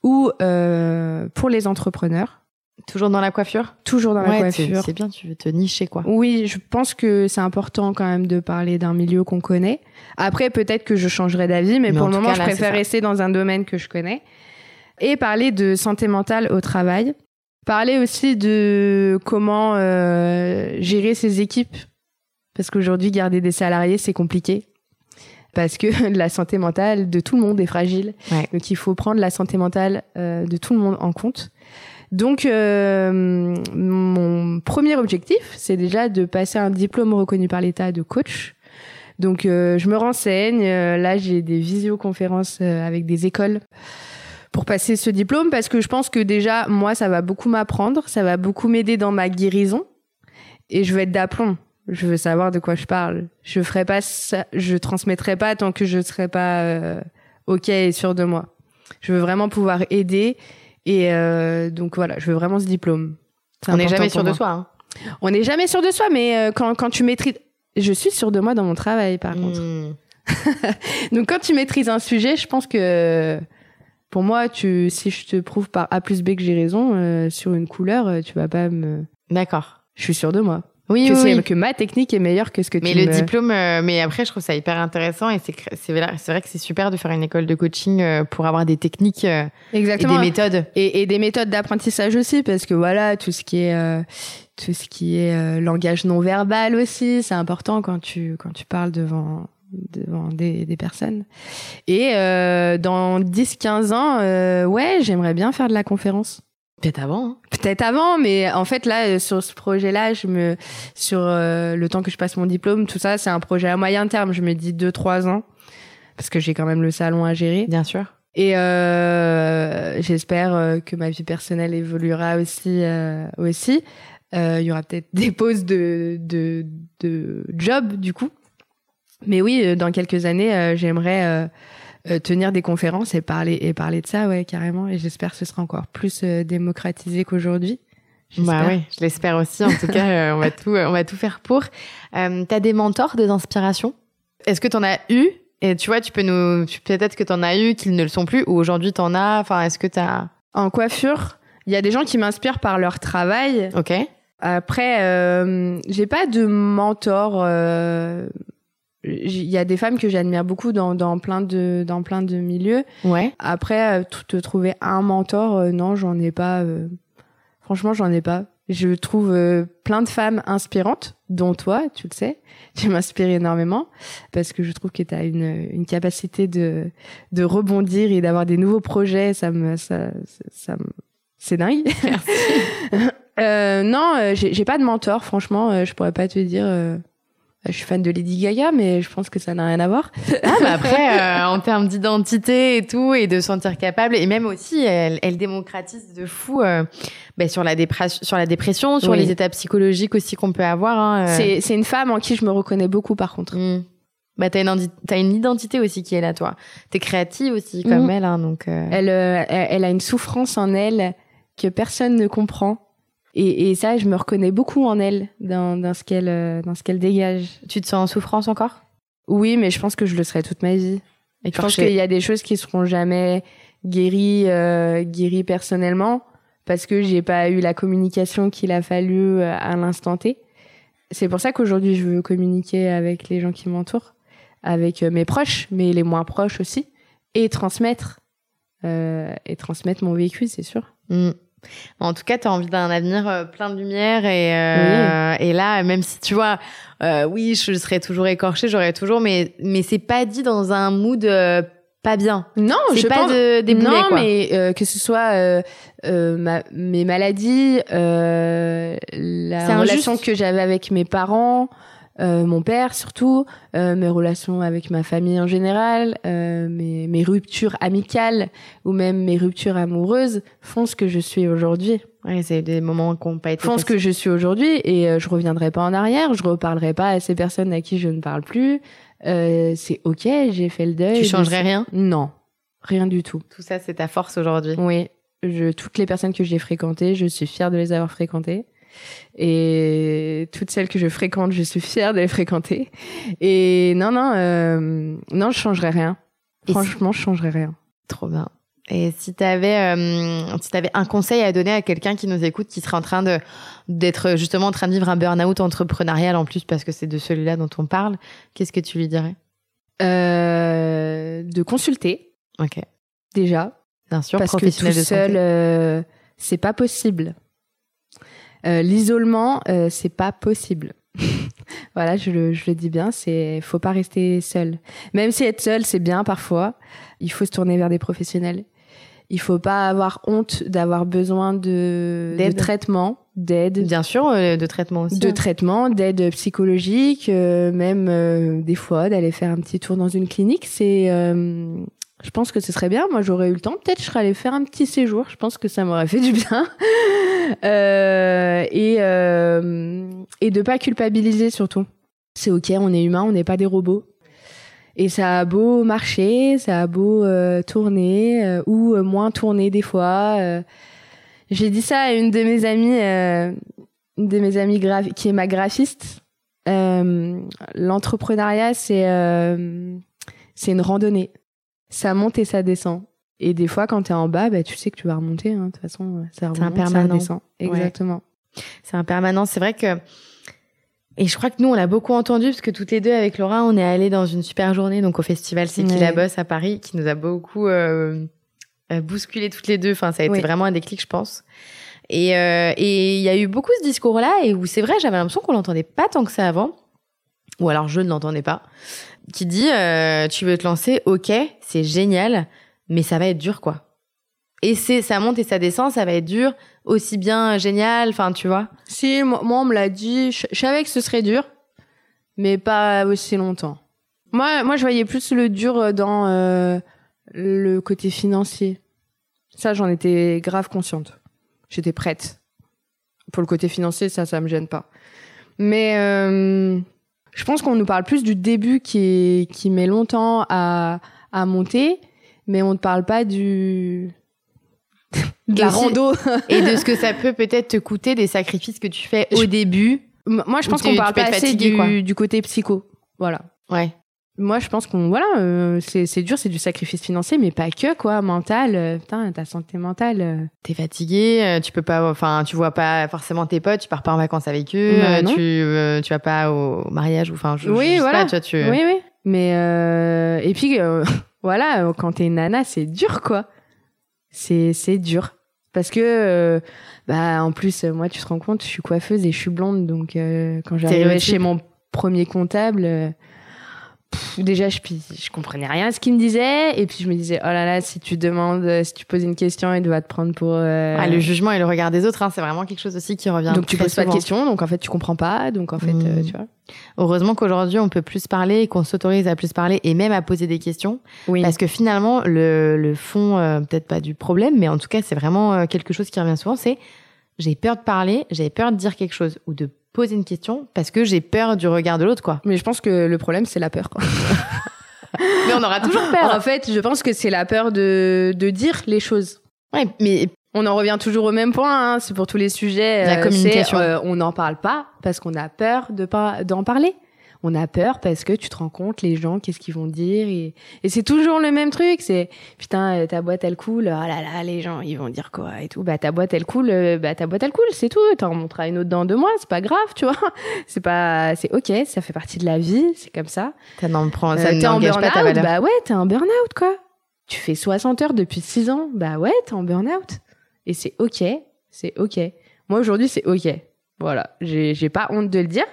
ou euh, pour les entrepreneurs,
Toujours dans la coiffure?
Toujours dans la
Ouais,
coiffure.
C'est bien, tu veux te nicher quoi.
Oui, je pense que c'est important quand même de parler d'un milieu qu'on connaît. Après, peut-être que je changerai d'avis, mais,
Mais
pour le moment,
cas,
je préfère rester dans un domaine que je connais. Et parler de santé mentale au travail. Parler aussi de comment euh, gérer ses équipes. Parce qu'aujourd'hui, garder des salariés, c'est compliqué. Parce que la santé mentale de tout le monde est fragile.
Ouais.
Donc, il faut prendre la santé mentale euh, de tout le monde en compte. Donc, euh, mon premier objectif, c'est déjà de passer un diplôme reconnu par l'État de coach. Donc, euh, je me renseigne. Là, j'ai des visioconférences avec des écoles pour passer ce diplôme parce que je pense que déjà, moi, ça va beaucoup m'apprendre, ça va beaucoup m'aider dans ma guérison et je veux être d'aplomb. Je veux savoir de quoi je parle. Je ferai pas ça, je transmettrai pas tant que je serai pas euh, ok et sûr de moi. Je veux vraiment pouvoir aider et euh, donc voilà, je veux vraiment ce diplôme.
On n'est jamais sûr de soi. Hein.
On n'est jamais sûr de soi, mais euh, quand, quand tu maîtrises, je suis sûre de moi dans mon travail par contre.
Hmm.
Donc quand tu maîtrises un sujet, je pense que pour moi, tu, si je te prouve par A plus B que j'ai raison euh, sur une couleur, euh, tu vas pas me.
D'accord.
Je suis sûre de moi.
Oui,
que,
oui,
que ma technique est meilleure que ce que
Mais
tu
le
me...
diplôme, euh, mais après, je trouve ça hyper intéressant et c'est c'est vrai, que c'est super de faire une école de coaching euh, pour avoir des techniques euh, et
Exactement.
des méthodes.
Et, et des méthodes d'apprentissage aussi, parce que voilà, tout ce qui est euh, tout ce qui est euh, langage non verbal aussi, c'est important quand tu quand tu parles devant devant des, des personnes. Et euh, dans 10-15 ans, euh, ouais, j'aimerais bien faire de la conférence.
Peut-être avant. hein.
Peut-être avant, mais en fait là euh, sur ce projet-là, je me sur euh, le temps que je passe mon diplôme, tout ça, c'est un projet à moyen terme. Je me dis 2-3 ans parce que j'ai quand même le salon à gérer.
Bien sûr.
Et euh, j'espère que ma vie personnelle évoluera aussi. euh, aussi. Il y aura peut-être des pauses de, de, de job, du coup. Mais oui, dans quelques années, j'aimerais euh, euh, tenir des conférences et parler, et parler de ça, ouais, carrément. Et j'espère que ce sera encore plus euh, démocratisé qu'aujourd'hui.
Bah oui, je l'espère aussi. En tout cas, euh, on va tout, on va tout faire pour. Euh, T'as des mentors, des inspirations? Est-ce que t'en as eu? Et tu vois, tu peux nous, peut-être que t'en as eu, qu'ils ne le sont plus, ou aujourd'hui t'en as. Enfin, est-ce que t'as
En coiffure, il y a des gens qui m'inspirent par leur travail.
Ok.
Après, euh, j'ai pas de mentor. Il y a des femmes que j'admire beaucoup dans, dans plein de dans plein de milieux.
Ouais.
Après, euh, te trouver un mentor, euh, non, j'en ai pas. euh, Franchement, j'en ai pas. Je trouve euh, plein de femmes inspirantes, dont toi, tu le sais. Tu m'inspires énormément parce que je trouve que tu as une, une capacité de, de rebondir et d'avoir des nouveaux projets. Ça me, ça, ça, me- c'est dingue. Euh, non, j'ai pas de mentor, franchement. je pourrais pas te dire. Euh, je suis fan de Lady Gaga, mais je pense que ça n'a rien à voir.
Ah, mais après, euh, en termes d'identité et tout, et de se sentir capable, et même aussi, elle, elle démocratise de fou euh, ben, sur, la dépression, sur la dépression, sur
Oui.
les états psychologiques aussi qu'on peut avoir. Hein, euh.
C'est une femme en qui je me reconnais beaucoup, par contre.
Mm. Bah, t'as une, t'as une identité aussi qui est là, toi. T'es créative aussi, comme
Mm.
elle, hein, donc.
Elle, elle, elle a une souffrance en elle que personne ne comprend. Et, et ça, je me reconnais beaucoup en elle, dans, dans ce qu'elle euh, dans ce qu'elle dégage.
Tu te sens en souffrance encore?
Oui, mais je pense que je le serai toute ma vie.
Et
Je pense qu'il y a des choses qui seront jamais guéries, euh, guéries personnellement, parce que j'ai pas eu la communication qu'il a fallu euh, à l'instant T. C'est pour ça qu'aujourd'hui, je veux communiquer avec les gens qui m'entourent, avec mes proches, mais les moins proches aussi, et transmettre, euh, et transmettre mon vécu, c'est sûr.
Mm. En tout cas, tu as envie d'un avenir euh, plein de lumière et, euh, et là, même si tu vois, euh, oui, je serais toujours écorchée, j'aurais toujours, mais, mais c'est pas dit dans un mood pas bien.
Non, je
pas
pense...
de débouler,
non,
quoi.
mais euh, que ce soit euh, euh, ma- mes maladies, euh, la relation
injuste.
que j'avais avec mes parents, euh, mon père surtout, euh, mes relations avec ma famille en général, euh, mes, mes ruptures amicales ou même mes ruptures amoureuses font ce que je suis aujourd'hui.
Ouais, c'est des moments qui n'ont pas été
Font ce que je suis aujourd'hui et euh, je reviendrai pas en arrière, je reparlerai pas à ces personnes à qui je ne parle plus. Euh, c'est ok, j'ai fait le deuil.
Tu changerais rien?
Non, rien du tout.
Tout ça, c'est ta force aujourd'hui.
Oui, je, toutes les personnes que j'ai fréquentées, je suis fière de les avoir fréquentées. Et toutes celles que je fréquente, je suis fière de les fréquenter. Et non, non, euh, non, je changerais rien.
Et
Franchement, je changerais rien.
Trop bien. Et si tu avais, si t'avais un conseil à donner à quelqu'un qui nous écoute, qui serait en train de d'être justement en train de vivre un burn-out entrepreneurial en plus parce que c'est de celui-là dont on parle, qu'est-ce que tu lui dirais?
Euh, de consulter,
Ok,
déjà.
bien sûr,
parce que tout seul, euh, c'est pas possible. Euh, L'isolement, euh, c'est pas possible. voilà, je le, je le dis bien, c'est faut pas rester seul. Même si être seul, c'est bien parfois, il faut se tourner vers des professionnels. Il faut pas avoir honte d'avoir besoin de, de traitement, d'aide,
Bien sûr, euh, de traitement aussi.
de
hein.
traitement, d'aide psychologique, euh, même euh, des fois d'aller faire un petit tour dans une clinique. C'est, euh, je pense que ce serait bien. Moi, j'aurais eu le temps. Peut-être je serais allée faire un petit séjour. Je pense que ça m'aurait fait du bien. Euh, et euh, et de pas culpabiliser surtout. C'est ok, on est humain, on n'est pas des robots. Et ça a beau marcher, ça a beau euh, tourner euh, ou moins tourner des fois. J'ai dit ça à une de mes amies, de mes qui est ma graphiste. L'entrepreneuriat, c'est c'est une randonnée. Ça monte et ça descend. Et des fois, quand t'es en bas, bah, tu sais que tu vas remonter. hein. De toute façon, ça remonte, ça
impermanent.
redescend. Exactement.
C'est un permanent. C'est vrai que. Et je crois que nous, on l'a beaucoup entendu parce que toutes les deux, avec Laura, on est allés dans une super journée, donc au festival C'est qui
Ouais.
la bosse à Paris, qui nous a beaucoup euh, euh, bousculé toutes les deux. Enfin, ça a été vraiment un déclic, je pense. Et euh, et il y a eu beaucoup ce discours-là, et où c'est vrai, j'avais l'impression qu'on l'entendait pas tant que ça avant. Ou alors je ne l'entendais pas. Qui dit, euh, tu veux te lancer, ok, c'est génial, mais ça va être dur, quoi. Et c'est, ça monte et ça descend, ça va être dur, aussi bien génial, enfin, tu vois.
Si, moi, on me l'a dit. Je, je savais que ce serait dur, mais pas aussi longtemps. Moi, moi je voyais plus le dur dans euh, le côté financier. Ça, j'en étais grave consciente. J'étais prête. Pour le côté financier, ça, ça me gêne pas. Mais euh, je pense qu'on nous parle plus du début qui, qui met longtemps à, à monter, mais on ne parle pas du... de la rando.
et de ce que ça peut peut-être te coûter des sacrifices que tu fais au
Je-
début.
Moi, je pense qu'on parle pas assez
fatigué,
du,
quoi.
du côté psycho. Voilà.
Ouais.
Moi, je pense qu'on voilà, euh, c'est dur, c'est du sacrifice financier, mais pas que quoi, mental. euh, putain, ta santé mentale. euh,
T'es fatigué, euh, tu peux pas, enfin, tu vois pas forcément tes potes, tu pars pas en vacances avec eux,
Bah,
tu, tu vas pas au mariage ou enfin, je,
Oui,
je sais
voilà.
pas, tu vois, tu.
Oui, oui. Mais et puis voilà, quand t'es nana, c'est dur quoi. C'est c'est dur parce que bah en plus moi tu te rends compte, je suis coiffeuse et je suis blonde donc quand j'arrivais chez mon premier comptable. Pff, Déjà, je, je comprenais rien à ce qu'il me disait. Et puis, je me disais, oh là là, si tu demandes, euh, si tu poses une question, il va te prendre pour. euh,
Ah, le jugement et le regard des autres, hein, c'est vraiment quelque chose aussi qui revient.
donc, tu poses pas de questions. Donc, en fait, tu comprends pas. Donc, en fait, euh, tu vois.
Heureusement qu'aujourd'hui on peut plus parler et qu'on s'autorise à plus parler et même à poser des questions.
Oui.
Parce que finalement, le, le fond, euh, peut-être pas du problème, mais en tout cas, c'est vraiment euh, quelque chose qui revient souvent, c'est j'ai peur de parler, j'ai peur de dire quelque chose ou de poser une question parce que j'ai peur du regard de l'autre, quoi.
Mais je pense que le problème, c'est la peur, quoi.
Mais on aura toujours peur.
En fait, je pense que c'est la peur de, de dire les choses.
Ouais, mais
On en revient toujours au même point, hein, c'est pour tous les sujets.
La
euh,
communication.
euh, on n'en parle pas parce qu'on a peur de pas d'en parler. On a peur parce que tu te rends compte, les gens, qu'est-ce qu'ils vont dire. Et, et c'est toujours le même truc. C'est putain, euh, ta boîte elle coule. Ah là là, les gens, ils vont dire quoi et tout. Bah ta boîte elle coule. euh, Bah ta boîte elle coule, c'est tout. T'en remonteras une autre dans deux mois. C'est pas grave, tu vois. C'est pas, c'est ok. Ça fait partie de la vie. C'est comme ça.
ça n'en prend, ça
Euh, t'es en
n'engage pas ta
burn-out,
valeur.
bah ouais, t'es en burn-out, quoi. Tu fais 60 heures depuis 6 ans, bah ouais, t'es en burn-out. Et c'est ok, c'est ok. Moi, aujourd'hui, c'est ok. Voilà, j'ai j'ai pas honte de le dire.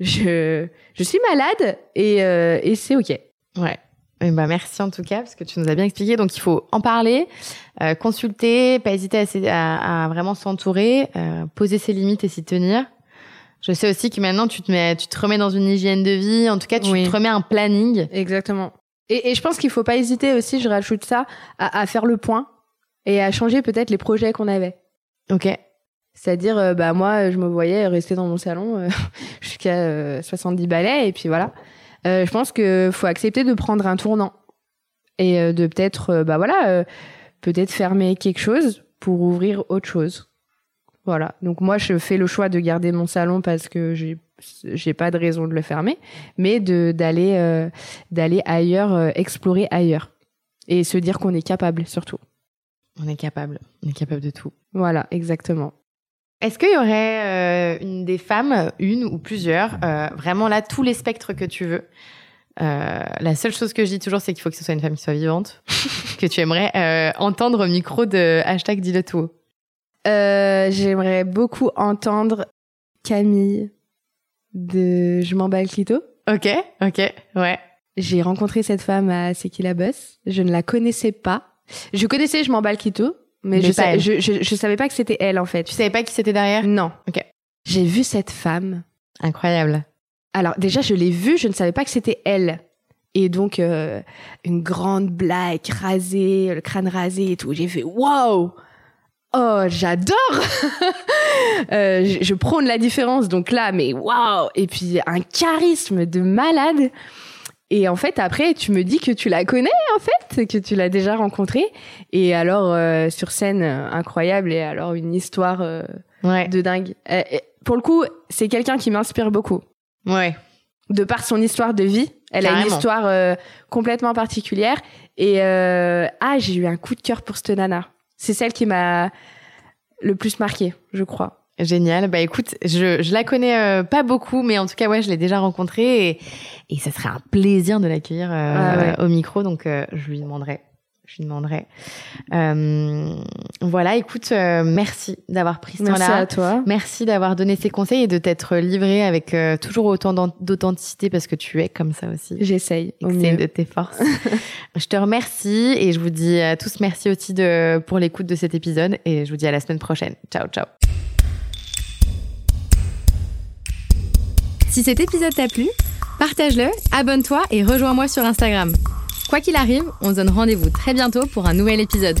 Je, je suis malade et, euh, et c'est ok.
Ouais. Eh ben, merci en tout cas parce que tu nous as bien expliqué. Donc il faut en parler, euh, consulter, pas hésiter à, à- à vraiment s'entourer, euh, poser ses limites et s'y tenir. Je sais aussi que maintenant tu te mets, tu te remets dans une hygiène de vie. En tout cas, tu
Oui.
te remets un planning.
Exactement. Et, et je pense qu'il faut pas hésiter aussi, je rajoute ça, à, à faire le point et à changer peut-être les projets qu'on avait.
Ok.
C'est-à-dire, euh, bah moi, je me voyais rester dans mon salon euh, jusqu'à euh, 70 balais, et puis voilà. Euh, je pense que faut accepter de prendre un tournant et euh, de peut-être, bah voilà, euh, peut-être fermer quelque chose pour ouvrir autre chose. Voilà. Donc moi, je fais le choix de garder mon salon parce que j'ai j'ai pas de raison de le fermer, mais de d'aller euh, d'aller ailleurs, explorer ailleurs et se dire qu'on est capable surtout.
On est capable. On est capable de tout.
Voilà, exactement.
Est-ce qu'il y aurait euh, une des femmes, une ou plusieurs, euh, vraiment là, tous les spectres que tu veux Euh, La seule chose que je dis toujours, c'est qu'il faut que ce soit une femme qui soit vivante, que tu aimerais euh, entendre au micro de hashtag dis-le tout.
Euh, J'aimerais beaucoup entendre Camille de Je m'en bats le clito.
Ok, ok, ouais.
J'ai rencontré cette femme à C'est qui la bosse. Je ne la connaissais pas. Je connaissais Je m'en bats le clito, mais,
Mais
je,
pas
sa-
elle.
je, je, je savais pas que c'était elle en fait.
Tu savais pas qui c'était derrière?
Non.
Ok.
J'ai vu cette femme.
Incroyable.
Alors déjà, je l'ai vue, je ne savais pas que c'était elle. Et donc, euh, une grande blague rasée, le crâne rasé et tout. J'ai fait waouh Oh, j'adore Euh, je, je prône la différence, donc là, mais waouh Et puis, un charisme de malade. Et en fait, après, tu me dis que tu la connais, en fait, que tu l'as déjà rencontrée. Et alors, euh, sur scène, euh, incroyable. Et alors, une histoire euh,
Ouais,
de dingue. Euh, pour le coup, c'est quelqu'un qui m'inspire beaucoup
ouais.
de par son histoire de vie. Elle a une histoire euh, complètement particulière. Et euh, ah, j'ai eu un coup de cœur pour cette nana. C'est celle qui m'a le plus marqué, je crois.
Génial. Bah écoute, je, je la connais euh, pas beaucoup, mais en tout cas, ouais, je l'ai déjà rencontrée et, et ça serait un plaisir de l'accueillir euh,
Ah ouais.
au micro, donc euh, je lui demanderai. Je lui demanderai. Euh, voilà, écoute, euh, merci d'avoir pris ce
Merci
temps-là.
à toi.
Merci d'avoir donné ces conseils et de t'être livré avec euh, toujours autant d'authenticité parce que tu es comme ça aussi.
J'essaye
C'est de tes forces. je te remercie et je vous dis à tous merci aussi de, pour l'écoute de cet épisode et je vous dis à la semaine prochaine. Ciao, ciao. Si cet épisode t'a plu, partage-le, abonne-toi et rejoins-moi sur Instagram. Quoi qu'il arrive, on se donne rendez-vous très bientôt pour un nouvel épisode.